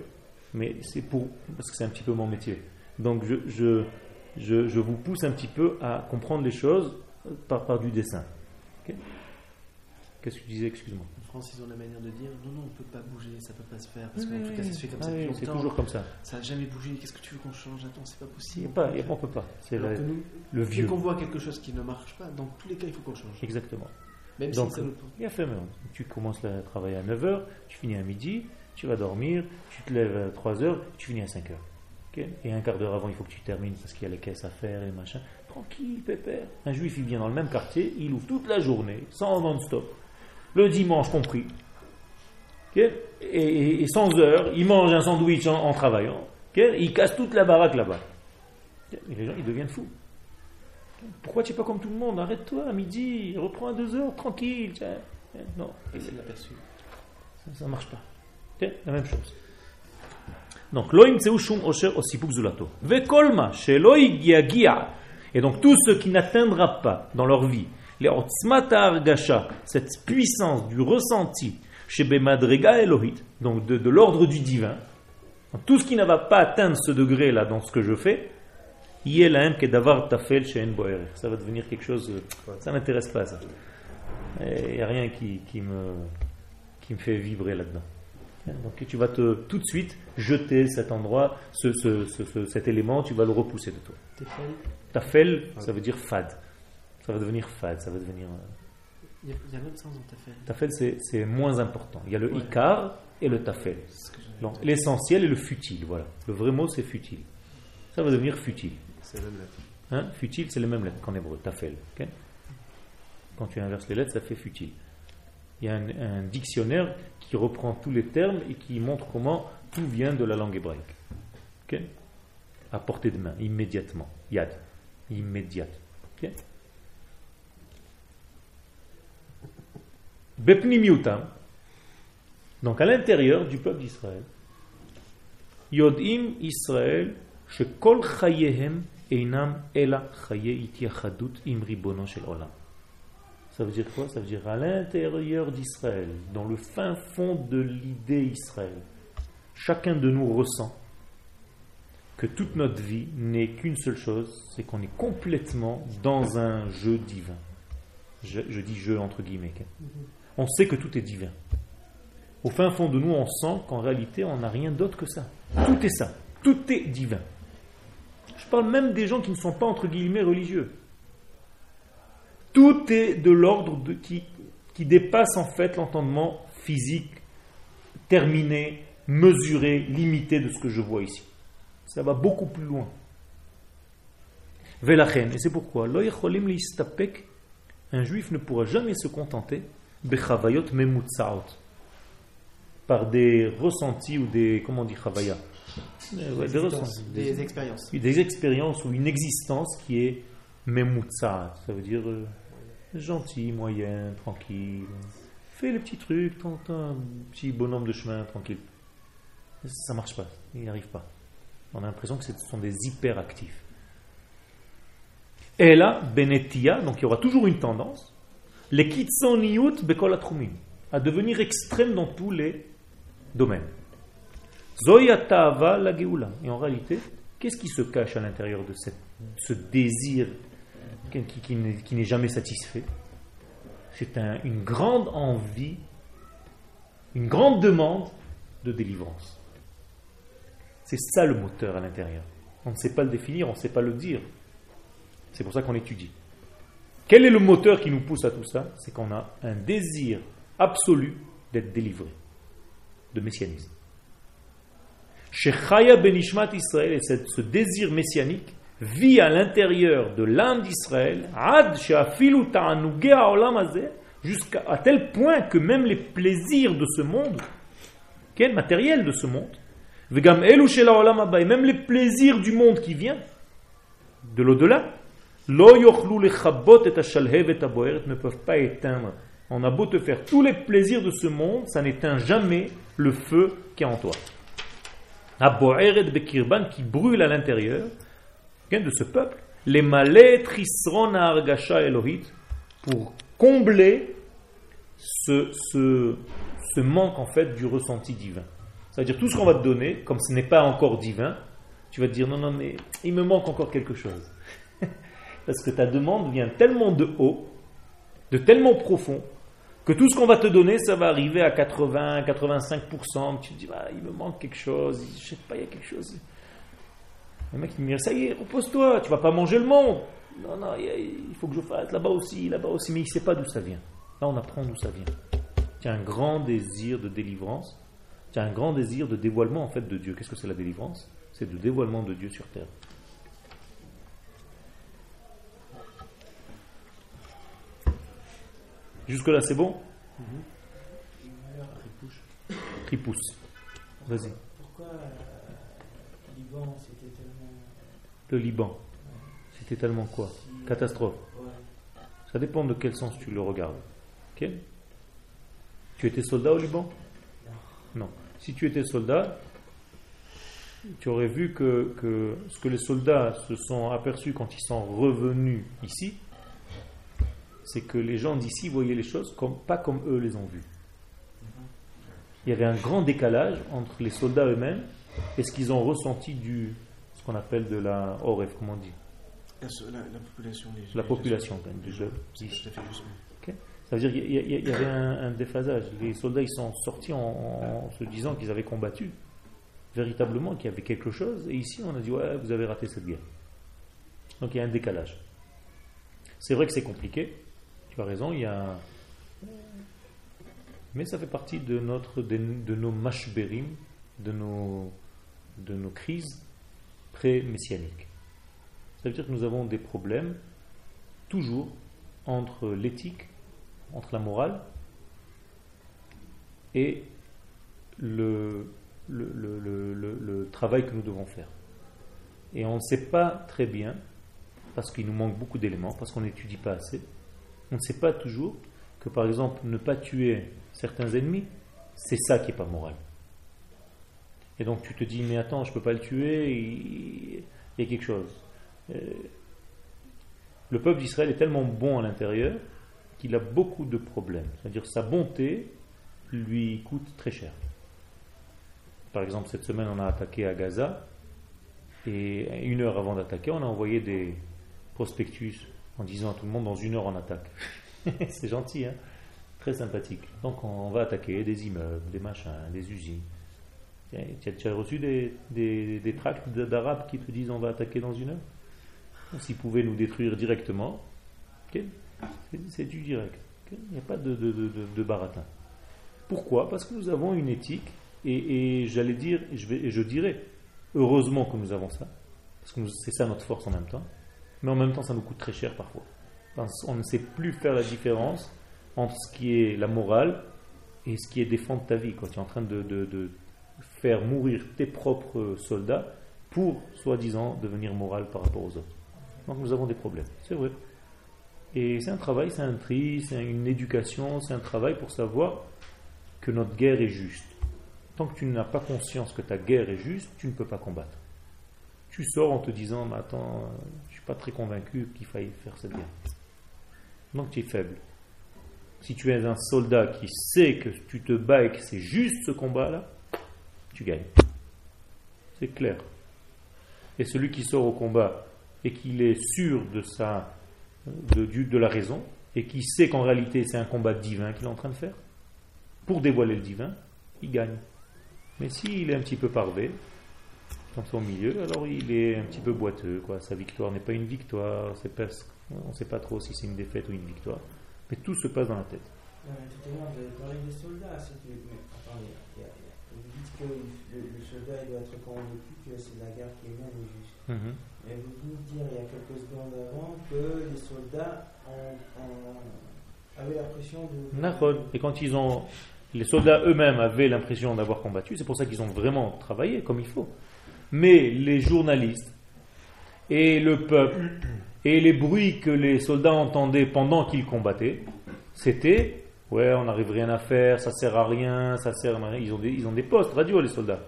mais c'est pour parce que c'est un petit peu mon métier. Donc je, je, je, je vous pousse un petit peu à comprendre les choses par, par du dessin. Qu'est-ce que tu disais, excuse-moi France, ils ont la manière de dire non, non, on ne peut pas bouger, ça ne peut pas se faire. Parce qu'en tout cas, ça se fait comme Ah ça c'est toujours comme ça. Ça n'a jamais bougé. Qu'est-ce que tu veux qu'on change? Attends, c'est pas possible. pas, on peut pas. C'est le dès vieux. qu'on voit quelque chose qui ne marche pas, dans tous les cas, il faut qu'on change. Exactement. Même Donc, si ça nous Bien fait, mais tu commences à travailler à 9h, tu finis à midi, tu vas dormir, tu te lèves à 3h, tu finis à 5h. Ok? Et un quart d'heure avant, il faut que tu termines parce qu'il y a les caisses à faire et machin. Tranquille, pépère. Un juif, il vient dans le même quartier, il ouvre toute la journée, sans non-stop. Le dimanche compris. Et, sans heure, il mange un sandwich en, en travaillant. Ok? Il casse toute la baraque là-bas. Et les gens, ils deviennent fous. Pourquoi tu n'es pas comme tout le monde? Arrête-toi à midi, reprends à 2 heures, tranquille. tiens. Non, c'est l'aperçu. ça ne marche pas. La même chose. Donc, lo shum osher osipuk zulato. Vekolma, shelo yagia. Et donc, tout ce qui n'atteindra pas dans leur vie, les cette puissance du ressenti, chez Bemadrega Elohit, donc de, de l'ordre du divin, tout ce qui ne va pas atteindre ce degré-là dans ce que je fais, ça va devenir quelque chose, euh, ça m'intéresse pas ça. Il n'y a rien qui, qui me, qui me fait vibrer là-dedans. Donc tu vas te tout de suite jeter cet endroit, ce, ce- ce- ce- cet élément, tu vas le repousser de toi. Tafel, ça veut dire fade. Ça va devenir fade, ça va devenir. Il y, a- il y a même sens dans ta fait. Tafel, c'est c'est moins important. Il y a le Ouais. ikar et le tafel. Donc l'essentiel et le futile, voilà. Le vrai mot, c'est futile. Ça va devenir futile. C'est même lettre. Hein futile, c'est les mêmes lettres qu'en hébreu, tafel. Quand tu inverses les lettres, ça fait futile. Il y a un, un dictionnaire qui reprend tous les termes et qui montre comment tout vient de la langue hébraïque. à portée de main, immédiatement. Yad, immédiate. ok? Donc à l'intérieur du peuple d'Israël, Yodim Israël, Shekol Chayehem Einam Ela Chaye Im Ribono Shel Olam. Ça veut dire quoi? Ça veut dire à l'intérieur d'Israël, dans le fin fond de l'idée Israël, chacun de nous ressent que toute notre vie n'est qu'une seule chose, c'est qu'on est complètement dans un jeu divin. Je dis jeu entre guillemets. Mm-hmm. On sait que tout est divin. Au fin fond de nous, on sent qu'en réalité, on n'a rien d'autre que ça. Tout est ça. Tout est divin. Je parle même des gens qui ne sont pas entre guillemets religieux. Tout est de l'ordre qui, dépasse en fait l'entendement physique, terminé, mesuré, limité de ce que je vois ici. Ça va beaucoup plus loin. Velachen, et c'est pourquoi un juif ne pourra jamais se contenter bechavayot memutzaot, par des ressentis ou des comment on dit chavaya, ouais, des ressentis, Des expériences. des expériences ou une existence qui est memutzaat, ça veut dire euh, gentil, moyen, tranquille. Fais les petits trucs, tente un petit bonhomme de chemin tranquille. Ça marche pas, il n'y arrive pas. On a l'impression que ce sont des hyperactifs. Et là, Benetia, donc il y aura toujours une tendance, les kitsoniyut bekol atrumim, à devenir extrême dans tous les domaines. Zoya ta'ava la geoula. Et en réalité, qu'est-ce qui se cache à l'intérieur de ce désir qui, n'est- jamais satisfait? C'est un- une grande envie, une grande demande de délivrance. C'est ça le moteur à l'intérieur. On ne sait pas le définir, on ne sait pas le dire. C'est pour ça qu'on l'étudie. Quel est le moteur qui nous pousse à tout ça? C'est qu'on a un désir absolu d'être délivré, de messianisme. Chez Chaya Benishmat Israël, et ce désir messianique vit à l'intérieur de l'âme d'Israël, jusqu'à tel point que même les plaisirs de ce monde, quel matériel de ce monde, et même les plaisirs du monde qui vient, de l'au-delà, ne peuvent pas éteindre. On a beau te faire tous les plaisirs de ce monde, ça n'éteint jamais le feu qui est en toi. Aboeret bekirban qui brûle à l'intérieur de ce peuple, les malais argasha elohit pour combler ce, ce, ce manque en fait du ressenti divin. C'est-à-dire tout ce qu'on va te donner, comme ce n'est pas encore divin, tu vas te dire non, non, mais il me manque encore quelque chose. Parce que ta demande vient tellement de haut, de tellement profond, que tout ce qu'on va te donner, ça va arriver à 80, 85%. Tu te dis, ah, il me manque quelque chose, je sais pas, il y a quelque chose. Le mec me dit, ça y est, repose-toi, tu vas pas manger le monde. Non, non, il faut que je fasse là-bas aussi, là-bas aussi, mais il sait pas d'où ça vient. Là, on apprend d'où ça vient. Tu as un grand désir de délivrance, tu as un grand désir de dévoilement en fait de Dieu. Qu'est-ce que c'est la délivrance? C'est le dévoilement de Dieu sur terre. Jusque-là, c'est bon Tripousse. Vas-y. Pourquoi euh, Liban, c'était tellement. Le Liban. C'était tellement quoi? Si- Catastrophe. Ouais. Ça dépend de quel sens tu le regardes. Ok? Tu étais soldat au Liban? Non. Si tu étais soldat, tu aurais vu que, que ce que les soldats se sont aperçus quand ils sont revenus ici, c'est que les gens d'ici voyaient les choses comme, pas comme eux les ont vues. Il y avait un grand décalage entre les soldats eux-mêmes et ce qu'ils ont ressenti du, ce qu'on appelle de la Oref, comment on dit? La, la- la population. les- La les- population, C'est jeu. juste. Ça veut dire qu'il y avait un, un déphasage. Les soldats, ils sont sortis en, en se disant qu'ils avaient combattu, véritablement, qu'il y avait quelque chose. Et ici, on a dit, ouais, vous avez raté cette guerre. Donc il y a un décalage. C'est vrai que c'est compliqué. Tu as raison, il y a. Mais ça fait partie de, notre, de, nos mashberim, de nos, de nos crises pré-messianiques. Ça veut dire que nous avons des problèmes toujours entre l'éthique, entre la morale et le travail que nous devons faire. Et on ne sait pas très bien, parce qu'il nous manque beaucoup d'éléments, parce qu'on n'étudie pas assez, on ne sait pas toujours que par exemple ne pas tuer certains ennemis, c'est ça qui n'est pas moral. Et donc tu te dis, mais attends, je ne peux pas le tuer, il y a quelque chose. Euh, le peuple d'Israël est tellement bon à l'intérieur qu'il a beaucoup de problèmes. C'est-à-dire sa bonté lui coûte très cher. Par exemple, cette semaine, on a attaqué à Gaza, et une heure avant d'attaquer, on a envoyé des prospectus en disant à tout le monde, dans une heure, on attaque. C'est gentil, hein très sympathique. Donc on va attaquer des immeubles, des machins, des usines. Tu as, reçu des, des, tracts d'Arabes qui te disent on va attaquer dans une heure? S'ils pouvaient nous détruire directement, c'est du direct. Il n'y a pas de, de, baratin. Pourquoi? Parce que nous avons une éthique, et, j'allais dire, je, vais, et je dirais, heureusement que nous avons ça, parce que c'est ça notre force en même temps, mais en même temps ça nous coûte très cher parfois. On ne sait plus faire la différence entre ce qui est la morale et ce qui est défendre ta vie. Quand tu es en train de, faire mourir tes propres soldats pour, soi-disant, devenir moral par rapport aux autres. Donc nous avons des problèmes, c'est vrai. Et c'est un travail, c'est un tri, c'est une éducation, c'est un travail pour savoir que notre guerre est juste. Tant que tu n'as pas conscience que ta guerre est juste, tu ne peux pas combattre. Tu sors en te disant, mais attends, je ne suis pas très convaincu qu'il faille faire cette guerre. Donc tu es faible. Si tu es un soldat qui sait que tu te bats et que c'est juste ce combat-là, tu gagnes. C'est clair. Et celui qui sort au combat et qu'il est sûr de, sa, de, de la raison et qui sait qu'en réalité c'est un combat divin qu'il est en train de faire, pour dévoiler le divin, il gagne. Mais s'il est un petit peu parvé, dans son milieu, alors il est un petit peu boiteux. Quoi. Sa victoire n'est pas une victoire, on ne sait pas trop si c'est une défaite ou une victoire. Mais tout se passe dans la tête. tout à l'heure, vous avez parlé des soldats. Que, mais, attendez, vous dites que le, le, soldat il doit être convaincu que c'est la guerre qui est bien et juste. Mm Mais vous venez de dire il y a quelques secondes avant que les soldats ont, ont, avaient l'impression de. Et quand ils ont. Les soldats eux-mêmes avaient l'impression d'avoir combattu, c'est pour ça qu'ils ont vraiment travaillé comme il faut. Mais les journalistes et le peuple et les bruits que les soldats entendaient pendant qu'ils combattaient, c'était ouais, on n'arrive rien à faire, ça sert à rien, ça sert à rien. Ils ont des, ils ont des postes radio, les soldats.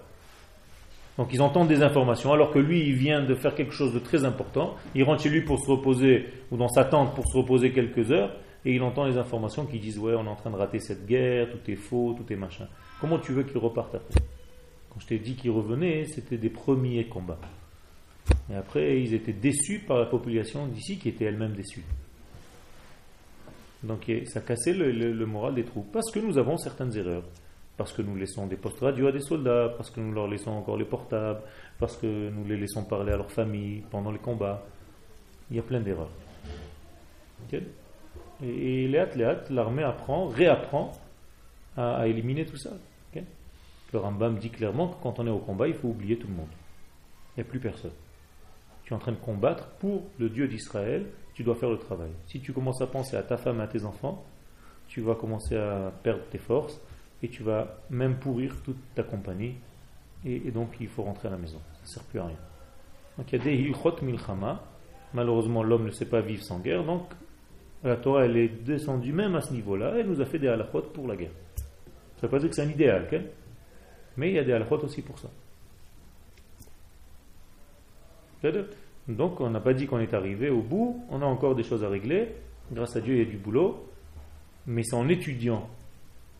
Donc ils entendent des informations, alors que lui, il vient de faire quelque chose de très important. Il rentre chez lui pour se reposer, ou dans sa tente pour se reposer quelques heures, et il entend les informations qui disent Ouais, on est en train de rater cette guerre, tout est faux, tout est machin. Comment tu veux qu'il reparte après Quand je t'ai dit qu'il revenait, c'était des premiers combats. Et après, ils étaient déçus par la population d'ici qui était elle-même déçue. Donc ça cassait le, moral des troupes. Parce que nous avons certaines erreurs. Parce que nous laissons des postes radio à des soldats, parce que nous leur laissons encore les portables, parce que nous les laissons parler à leur famille pendant les combats. Il y a plein d'erreurs. Et, les athlètes, l'armée apprend, réapprend à, éliminer tout ça. Le Rambam dit clairement que quand on est au combat, il faut oublier tout le monde. Il n'y a plus personne tu es en train de combattre pour le Dieu d'Israël, tu dois faire le travail. Si tu commences à penser à ta femme et à tes enfants, tu vas commencer à perdre tes forces et tu vas même pourrir toute ta compagnie. Et, donc il faut rentrer à la maison. Ça ne sert plus à rien. Donc il y a des hilchot milchama. Malheureusement, l'homme ne sait pas vivre sans guerre. Donc la Torah, elle est descendue même à ce niveau-là. Elle nous a fait des halachot pour la guerre. Ça ne veut pas dire que c'est un idéal, mais il y a des halachot aussi pour ça. Donc on n'a pas dit qu'on est arrivé au bout, on a encore des choses à régler. Grâce à Dieu, il y a du boulot. Mais c'est en étudiant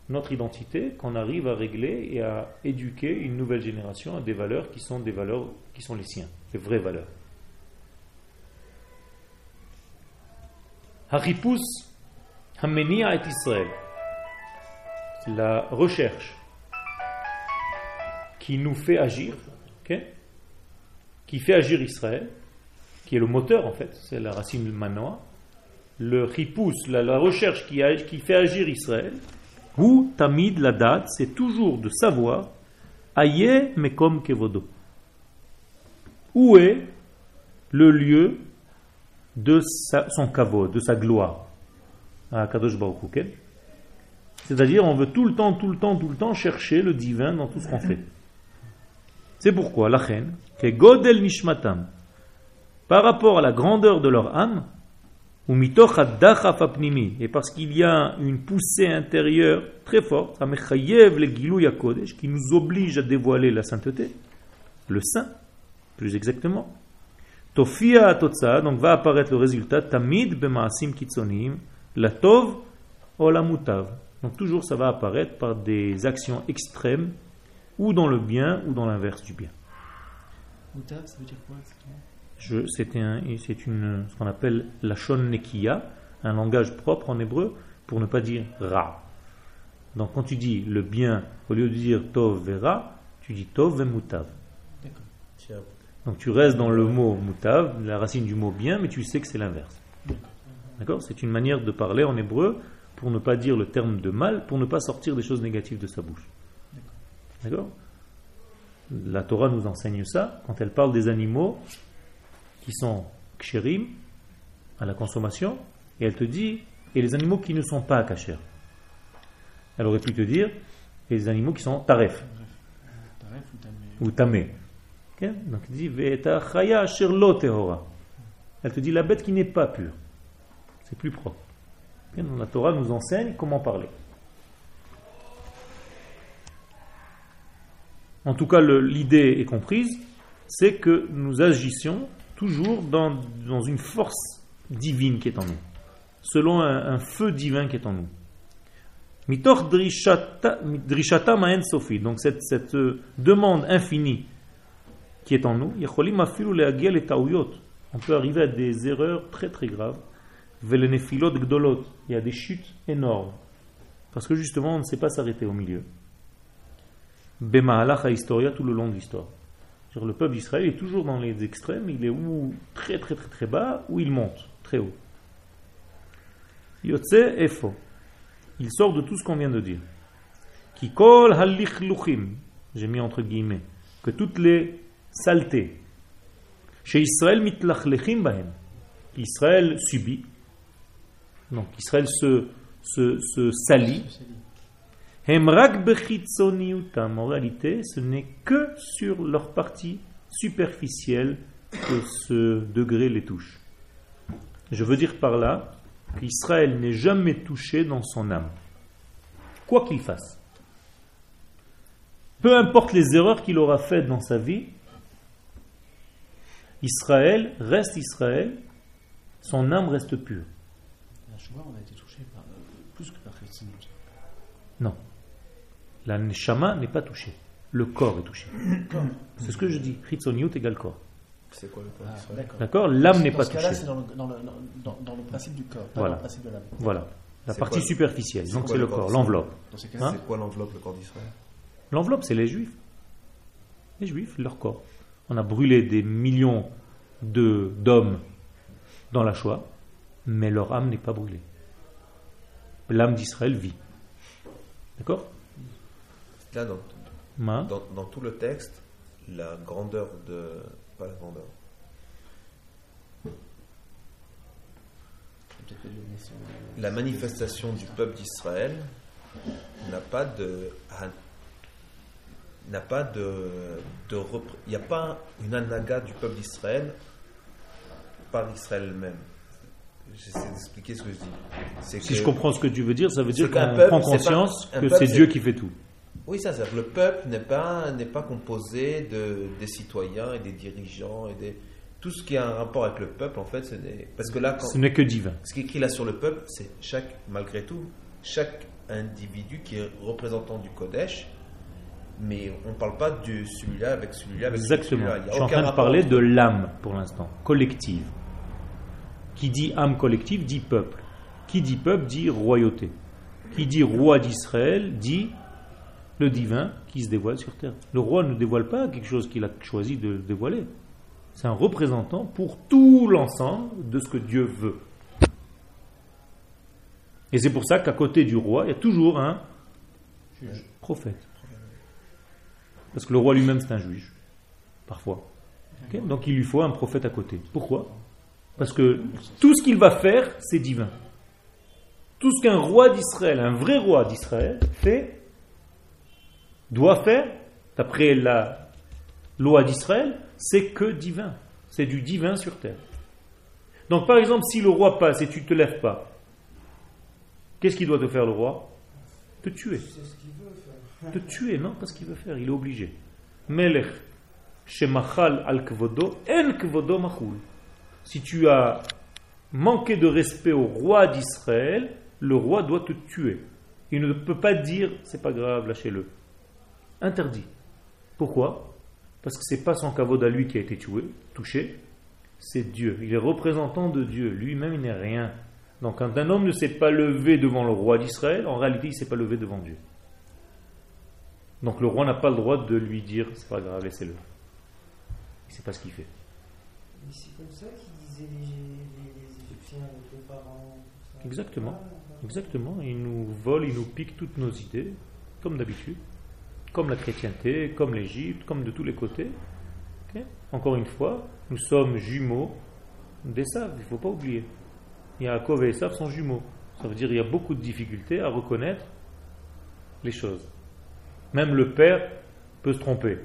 notre identité qu'on arrive à régler et à éduquer une nouvelle génération à des valeurs qui sont des valeurs qui sont les siens, les vraies valeurs. Haripus Hamenia et Israël. La recherche qui nous fait agir, qui fait agir Israël, qui est le moteur en fait, c'est la racine manoa, le ripous, la, recherche qui, fait agir Israël, ou tamid la date, c'est toujours de savoir, aye mekom kevodo. Où est le lieu de son kavod, de sa gloire? À Kadosh C'est-à-dire, on veut tout le temps, tout le temps, tout le temps chercher le divin dans tout ce qu'on fait. C'est pourquoi la reine, que Godel Nishmatam, par rapport à la grandeur de leur âme, Et parce qu'il y a une poussée intérieure très forte, qui nous oblige à dévoiler la sainteté, le saint, plus exactement. Tofia Totsa, donc va apparaître le résultat, Tamid bemaasim kitsonim, la tov ou la mutav. Donc toujours ça va apparaître par des actions extrêmes, ou dans le bien, ou dans l'inverse du bien. Mutav, ça veut dire quoi exactement? C'est un, une, ce qu'on appelle la shon nekiya, un langage propre en hébreu pour ne pas dire ra. Donc quand tu dis le bien, au lieu de dire tov vera, tu dis tov ve mutav. Donc tu restes dans le mot mutav, la racine du mot bien, mais tu sais que c'est l'inverse. D'accord? C'est une manière de parler en hébreu pour ne pas dire le terme de mal, pour ne pas sortir des choses négatives de sa bouche. D'accord? La Torah nous enseigne ça quand elle parle des animaux qui sont kshérim, à la consommation, et elle te dit, et les animaux qui ne sont pas kasher. Elle aurait pu te dire, et les animaux qui sont taref. ou tamé. Donc elle dit, Elle te dit la bête qui n'est pas pure. C'est plus propre. la Torah nous enseigne comment parler. En tout cas, l'idée est comprise, c'est que nous agissions toujours dans, dans une force divine qui est en nous, selon un, feu divin qui est en nous. Donc cette, cette euh, demande infinie qui est en nous, on peut arriver à des erreurs très très graves, il y a des chutes énormes, parce que justement on ne sait pas s'arrêter au milieu. Bema'alach historia tout le long de l'histoire. Le peuple d'Israël est toujours dans les extrêmes, il est ou très très très très bas, ou il monte très haut. Yotze faux. Il sort de tout ce qu'on vient de dire. Qui kol luchim, j'ai mis entre guillemets, que toutes les saletés, chez Israël mitlachlechim bahem, Israël subit, donc Israël se salit, en réalité, ce n'est que sur leur partie superficielle que ce degré les touche. Je veux dire par là qu'Israël n'est jamais touché dans son âme, quoi qu'il fasse. Peu importe les erreurs qu'il aura faites dans sa vie, Israël reste Israël, son âme reste pure. on a été touché par, plus que par Non la neshama n'est pas touchée. Le corps est touché. C'est ce que je dis. Chitzoniut égale corps. C'est quoi le corps ah, D'accord L'âme n'est pas touchée. c'est dans, le, principe du corps, voilà. principe de l'âme. Voilà. La partie superficielle. Donc c'est le corps, l'enveloppe. Hein? c'est quoi l'enveloppe, le corps d'Israël? L'enveloppe, c'est les juifs. Les juifs, leur corps. On a brûlé des millions d'hommes dans la Shoah, mais leur âme n'est pas brûlée. L'âme d'Israël vit. D'accord? Là, dans, dans, tout le texte, la grandeur de. Pas la grandeur. La manifestation du peuple d'Israël n'a pas de. n'a pas de. de il n'y a pas une anaga du peuple d'Israël par Israël même. J'essaie d'expliquer ce que je dis. Si je comprends ce que tu veux dire, ça veut dire qu'on prend conscience que c'est Dieu qui fait tout. Oui, ça, c'est le peuple n'est pas, n'est pas composé de, des citoyens et des dirigeants et des, tout ce qui a un rapport avec le peuple, en fait, ce n'est, parce que là, ce n'est que divin. Ce qui est écrit là sur le peuple, c'est chaque, malgré tout, chaque individu qui est représentant du Kodesh, mais on ne parle pas de celui-là avec celui-là avec Exactement. Je suis en train de parler de l'âme pour l'instant, collective. Qui dit âme collective dit peuple. Qui dit peuple dit royauté. Qui dit roi d'Israël dit le divin qui se dévoile sur terre. Le roi ne dévoile pas quelque chose qu'il a choisi de dévoiler. C'est un représentant pour tout l'ensemble de ce que Dieu veut. Et c'est pour ça qu'à côté du roi, il y a toujours un prophète. Parce que le roi lui-même, c'est un juge, parfois. Donc il lui faut un prophète à côté. Pourquoi? Parce que tout ce qu'il va faire, c'est divin. Tout ce qu'un roi d'Israël, un vrai roi d'Israël, fait, doit faire, d'après la loi d'Israël, c'est que divin. C'est du divin sur terre. Donc par exemple, si le roi passe et tu ne te lèves pas, qu'est-ce qu'il doit te faire le roi? Te tuer. Te tuer, non Parce qu'il veut faire, il est obligé. Melech, shemachal al kvodo, en kvodo machul. Si tu as manqué de respect au roi d'Israël, le roi doit te tuer. Il ne peut pas dire c'est pas grave, lâchez-le. Interdit. Pourquoi? Parce que c'est pas son kavod à lui qui a été tué, touché, c'est Dieu. Il est représentant de Dieu. Lui-même, il n'est rien. Donc quand un homme ne s'est pas levé devant le roi d'Israël, en réalité, il ne s'est pas levé devant Dieu. Donc le roi n'a pas le droit de lui dire c'est pas grave, laissez-le. Il ne sait pas ce qu'il fait. Mais c'est comme ça qu'ils disaient les, Égyptiens avec les parents. Exactement. Exactement. Ils nous volent, ils nous piquent toutes nos idées, comme d'habitude. Comme la chrétienté, comme l'Égypte, comme de tous les côtés. Encore une fois, nous sommes jumeaux d'Esav, il ne faut pas oublier. Yaakov et Esav sont jumeaux. Ça veut dire qu'il y a beaucoup de difficultés à reconnaître les choses. Même le père peut se tromper.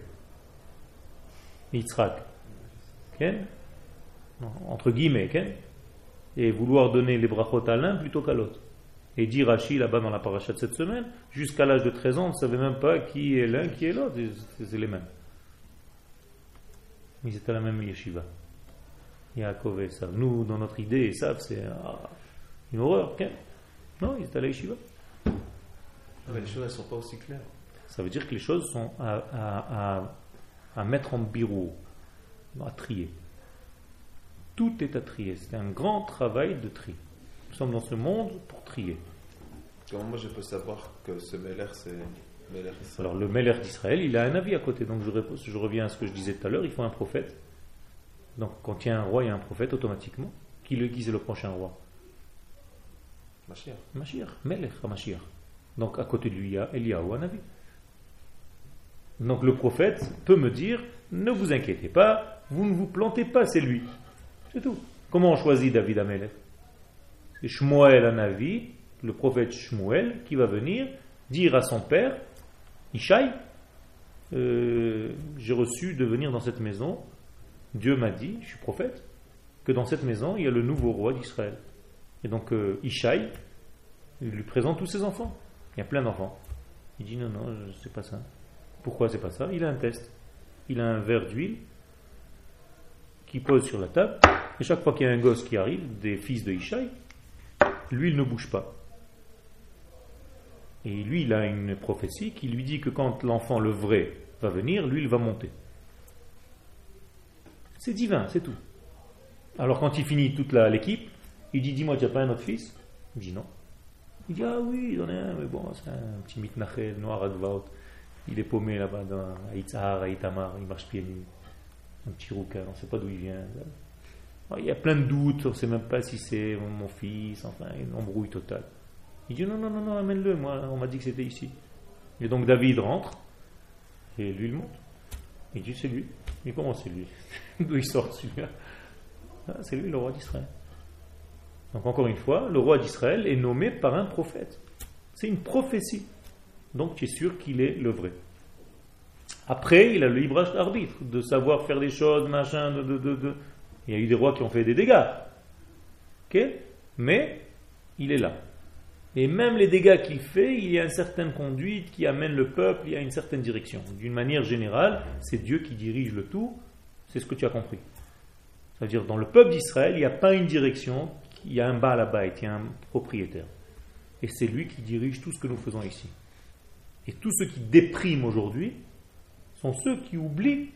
Yitzhak. Entre guillemets. Et vouloir donner les brachot à l'un plutôt qu'à l'autre. Et dit Rashi là-bas dans la paracha de cette semaine, jusqu'à l'âge de 13 ans, on ne savait même pas qui est l'un, qui est l'autre. C'est les mêmes. Ils étaient à la même yeshiva. Yaakov et Esav. Nous, dans notre idée, Esav, c'est ah, une horreur. Non, ils étaient à la yeshiva. Ah, mais les choses ne sont pas aussi claires. Ça veut dire que les choses sont à, à, mettre en bureau, à trier. Tout est à trier. C'est un grand travail de tri. Sommes dans ce monde pour trier. Comment moi je peux savoir que ce Meller, c'est alors le Meller d'Israël, il a un avis à côté. Donc je, je, reviens à ce que je disais tout à l'heure, il faut un prophète. Donc quand il y a un roi, il y a un prophète automatiquement. Qui le guise le prochain roi? Mashiach. Mashiach, Melech Mashiach. Donc à côté de lui, il y a Eliyahu, un avis. Donc le prophète peut me dire, ne vous inquiétez pas, vous ne vous plantez pas, c'est lui. C'est tout. Comment on choisit David Amelech C'est Shmuel avis, le prophète Shmuel, qui va venir dire à son père, Ishaï, euh, j'ai reçu de venir dans cette maison. Dieu m'a dit, je suis prophète, que dans cette maison, il y a le nouveau roi d'Israël. Et donc euh, Ishaï, il lui présente tous ses enfants. Il y a plein d'enfants. Il dit non, non, c'est pas ça. Pourquoi c'est pas ça? Il a un test. Il a un verre d'huile qui pose sur la table. Et chaque fois qu'il y a un gosse qui arrive, des fils de Ishaï, l'huile ne bouge pas. Et lui, il a une prophétie qui lui dit que quand l'enfant, le vrai, va venir, lui, il va monter. C'est divin, c'est tout. Alors quand il finit toute l'équipe, il dit Dis-moi, tu n'as pas un autre fils? Il dit Non. Il dit Ah oui, il en a un, mais bon, c'est un petit mitnachel noir à Dvaot. Il est paumé là-bas dans Itzhar, à Itamar, il marche pieds nus. Un petit rouquin, on ne sait pas d'où il vient. Il y a plein de doutes, on ne sait même pas si c'est mon fils, enfin, une embrouille totale. Il dit non, non, non, non amène-le, moi, on m'a dit que c'était ici. Et donc David rentre, et lui il monte. Il dit c'est lui. Mais comment c'est lui? D'où il sort celui-là? Ah, C'est lui le roi d'Israël. Donc encore une fois, le roi d'Israël est nommé par un prophète. C'est une prophétie. Donc tu es sûr qu'il est le vrai. Après, il a le libre arbitre de savoir faire des choses, machin, de, Il y a eu des rois qui ont fait des dégâts. Mais il est là. Et même les dégâts qu'il fait, il y a une certaine conduite qui amène le peuple a une certaine direction. D'une manière générale, c'est Dieu qui dirige le tout. C'est ce que tu as compris. C'est-à-dire, dans le peuple d'Israël, il n'y a pas une direction, il y a un bas là-bas, il y a un propriétaire. Et c'est lui qui dirige tout ce que nous faisons ici. Et tous ceux qui dépriment aujourd'hui sont ceux qui oublient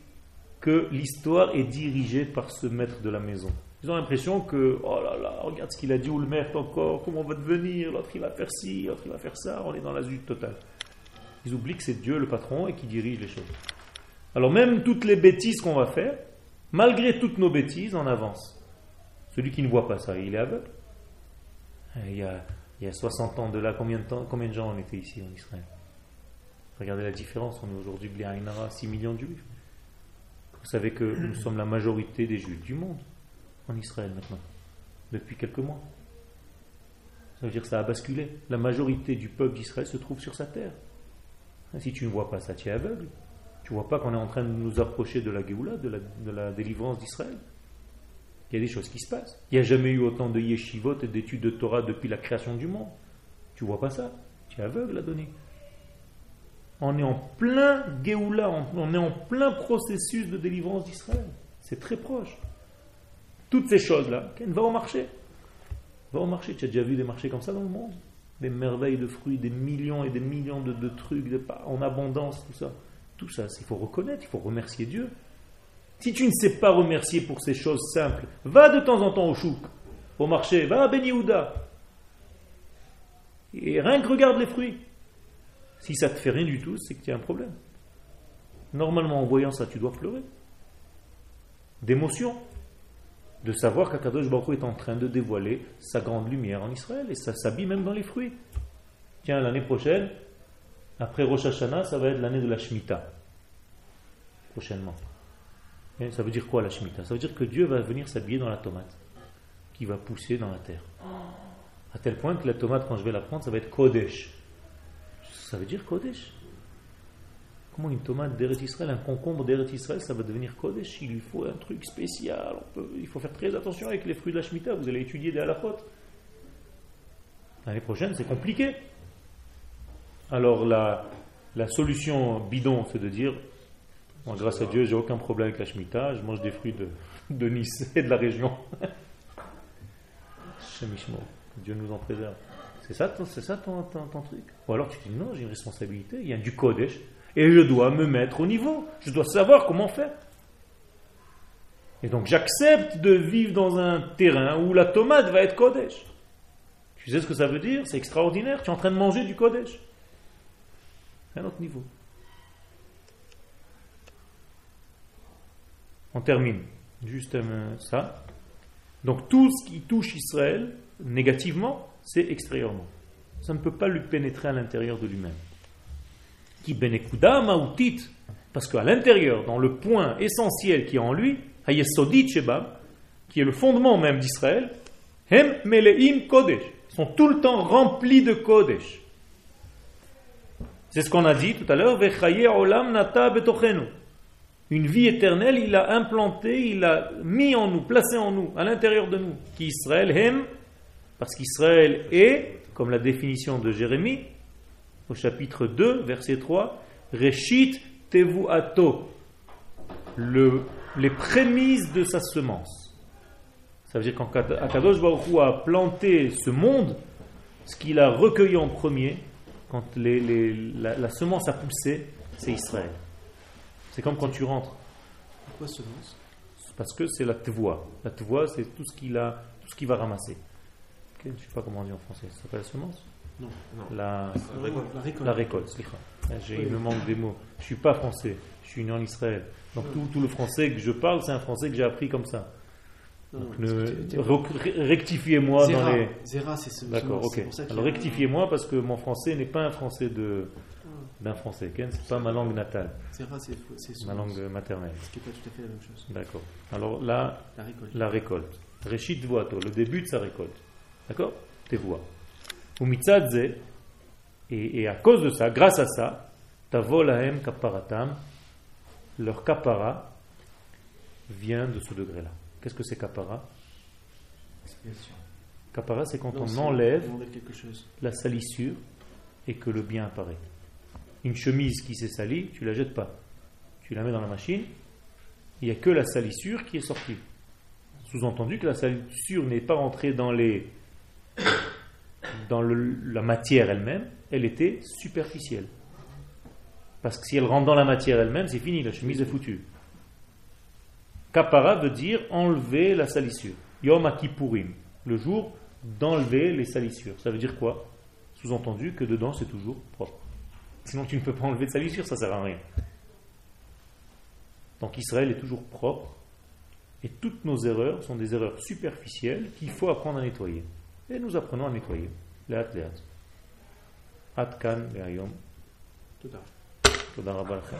que l'histoire est dirigée par ce maître de la maison. Ils ont l'impression que, oh là là, regarde ce qu'il a dit, ou le maître encore, comment on va devenir, l'autre il va faire ci, l'autre il va faire ça, on est dans la zut totale. Ils oublient que c'est Dieu le patron et qui dirige les choses. Alors même toutes les bêtises qu'on va faire, malgré toutes nos bêtises, on avance. Celui qui ne voit pas ça, il est aveugle. Il y a, il y a 60 ans de là, combien de, combien de gens on était ici en Israël? Regardez la différence, on est aujourd'hui 6 millions de juifs. Vous savez que nous sommes la majorité des juifs du monde en Israël maintenant, depuis quelques mois. Ça veut dire que ça a basculé. La majorité du peuple d'Israël se trouve sur sa terre. Si tu ne vois pas ça, tu es aveugle. Tu ne vois pas qu'on est en train de nous approcher de la Géoula, de la, délivrance d'Israël. Il y a des choses qui se passent. Il n'y a jamais eu autant de yeshivot et d'études de Torah depuis la création du monde. Tu vois pas ça Tu es aveugle à donner. On est en plein Géoula, on est en plein processus de délivrance d'Israël. C'est très proche. Toutes ces choses-là, va au marché. Va au marché. Tu as déjà vu des marchés comme ça dans le monde? Des merveilles de fruits, des millions et des millions de, trucs en abondance, tout ça. Tout ça, il faut reconnaître, il faut remercier Dieu. Si tu ne sais pas remercier pour ces choses simples, va de temps en temps au chouk, au marché, va à Ben Et rien que regarde les fruits. Si ça te fait rien du tout, c'est que tu as un problème. Normalement, en voyant ça, tu dois pleurer. D'émotion. De savoir qu'Akadosh Baruch est en train de dévoiler sa grande lumière en Israël. Et ça s'habille même dans les fruits. Tiens, l'année prochaine, après Rosh Hashanah, ça va être l'année de la Shemitah. Prochainement. Ça veut dire quoi la Shemitah? Ça veut dire que Dieu va venir s'habiller dans la tomate qui va pousser dans la terre. À tel point que la tomate, quand je vais la prendre, ça va être Kodesh. Ça veut dire Kodesh. Comment une tomate d'Eretz Israël, un concombre d'Eretz Israël, ça va devenir Kodesh? Il lui faut un truc spécial. il faut faire très attention avec les fruits de la Shemitah. Vous allez étudier des halakhot. L'année prochaine, c'est compliqué. Alors, la, solution bidon, c'est de dire grâce à Dieu, j'ai aucun problème avec la Shemitah. Je mange des fruits de, de Nice et de la région. Dieu nous en préserve. C'est ça, c'est ça ton, truc? Ou alors tu dis non, j'ai une responsabilité, il y a du Kodesh, et je dois me mettre au niveau. Je dois savoir comment faire. Et donc j'accepte de vivre dans un terrain où la tomate va être Kodesh. Tu sais ce que ça veut dire? C'est extraordinaire. Tu es en train de manger du Kodesh. Un autre niveau. On termine. Juste ça. Donc tout ce qui touche Israël négativement, c'est extérieurement. Ça ne peut pas lui pénétrer à l'intérieur de lui-même. Qui benekuda mautit, parce qu'à l'intérieur, dans le point essentiel qui est en lui, hayesodit sheba, qui est le fondement même d'Israël, hem meleim kodesh, sont tout le temps remplis de kodesh. C'est ce qu'on a dit tout à l'heure, olam nata betochenu. Une vie éternelle, il a implanté, il a mis en nous, placé en nous, à l'intérieur de nous, qui Israël hem parce qu'Israël est, comme la définition de Jérémie, au chapitre 2, verset 3, Reshit tevu ato, le, les prémices de sa semence. Ça veut dire qu'Akadosh Baruch a planté ce monde, ce qu'il a recueilli en premier, quand la, semence a poussé, c'est Israël. C'est comme quand tu rentres. Pourquoi semence? Parce que c'est la tevoie. La tevoie, c'est tout ce qu'il a, tout ce qu'il va ramasser je ne sais pas comment on dit en français, ça s'appelle la semence Non, La, la récolte. La récolte, J'ai, Il me manque des mots. Je ne suis pas français, je suis né en Israël. Donc tout, le français que je parle, c'est un français que j'ai appris comme ça. rectifiez-moi dans les. Zera, c'est ce D'accord, ok. Alors rectifiez-moi parce que mon français n'est pas un français de ah. d'un français. C'est pas ma langue natale. Zera, c'est ma langue maternelle. Ce qui n'est pas tout à fait la même chose. D'accord. Alors là, la récolte. La récolte. Réchit le début de sa récolte. D'accord? Tes voix. Ou et, et à cause de ça, grâce à ça, tavolahem kaparatam, leur kapara vient de ce degré-là. Qu'est-ce que c'est kapara? Kapara, c'est quand on enlève la salissure et que le bien apparaît. Une chemise qui s'est salie, tu la jettes pas. Tu la mets dans la machine, il n'y a que la salissure qui est sortie. Sous-entendu que la salissure n'est pas entrée dans les dans la matière elle-même, elle était superficielle. Parce que si elle rentre dans la matière elle-même, c'est fini, la chemise est foutue. Kapara veut dire enlever la salissure. Yom Kippourim, le jour d'enlever les salissures. Ça veut dire quoi? Sous-entendu que dedans c'est toujours propre. Sinon tu ne peux pas enlever de salissure, ça sert à rien. Donc Israël est toujours propre et toutes nos erreurs sont des erreurs superficielles qu'il faut apprendre à nettoyer. Apprenons à nettoyer. לאט לאט. עד כאן להיום. תודה. תודה רבה לכם.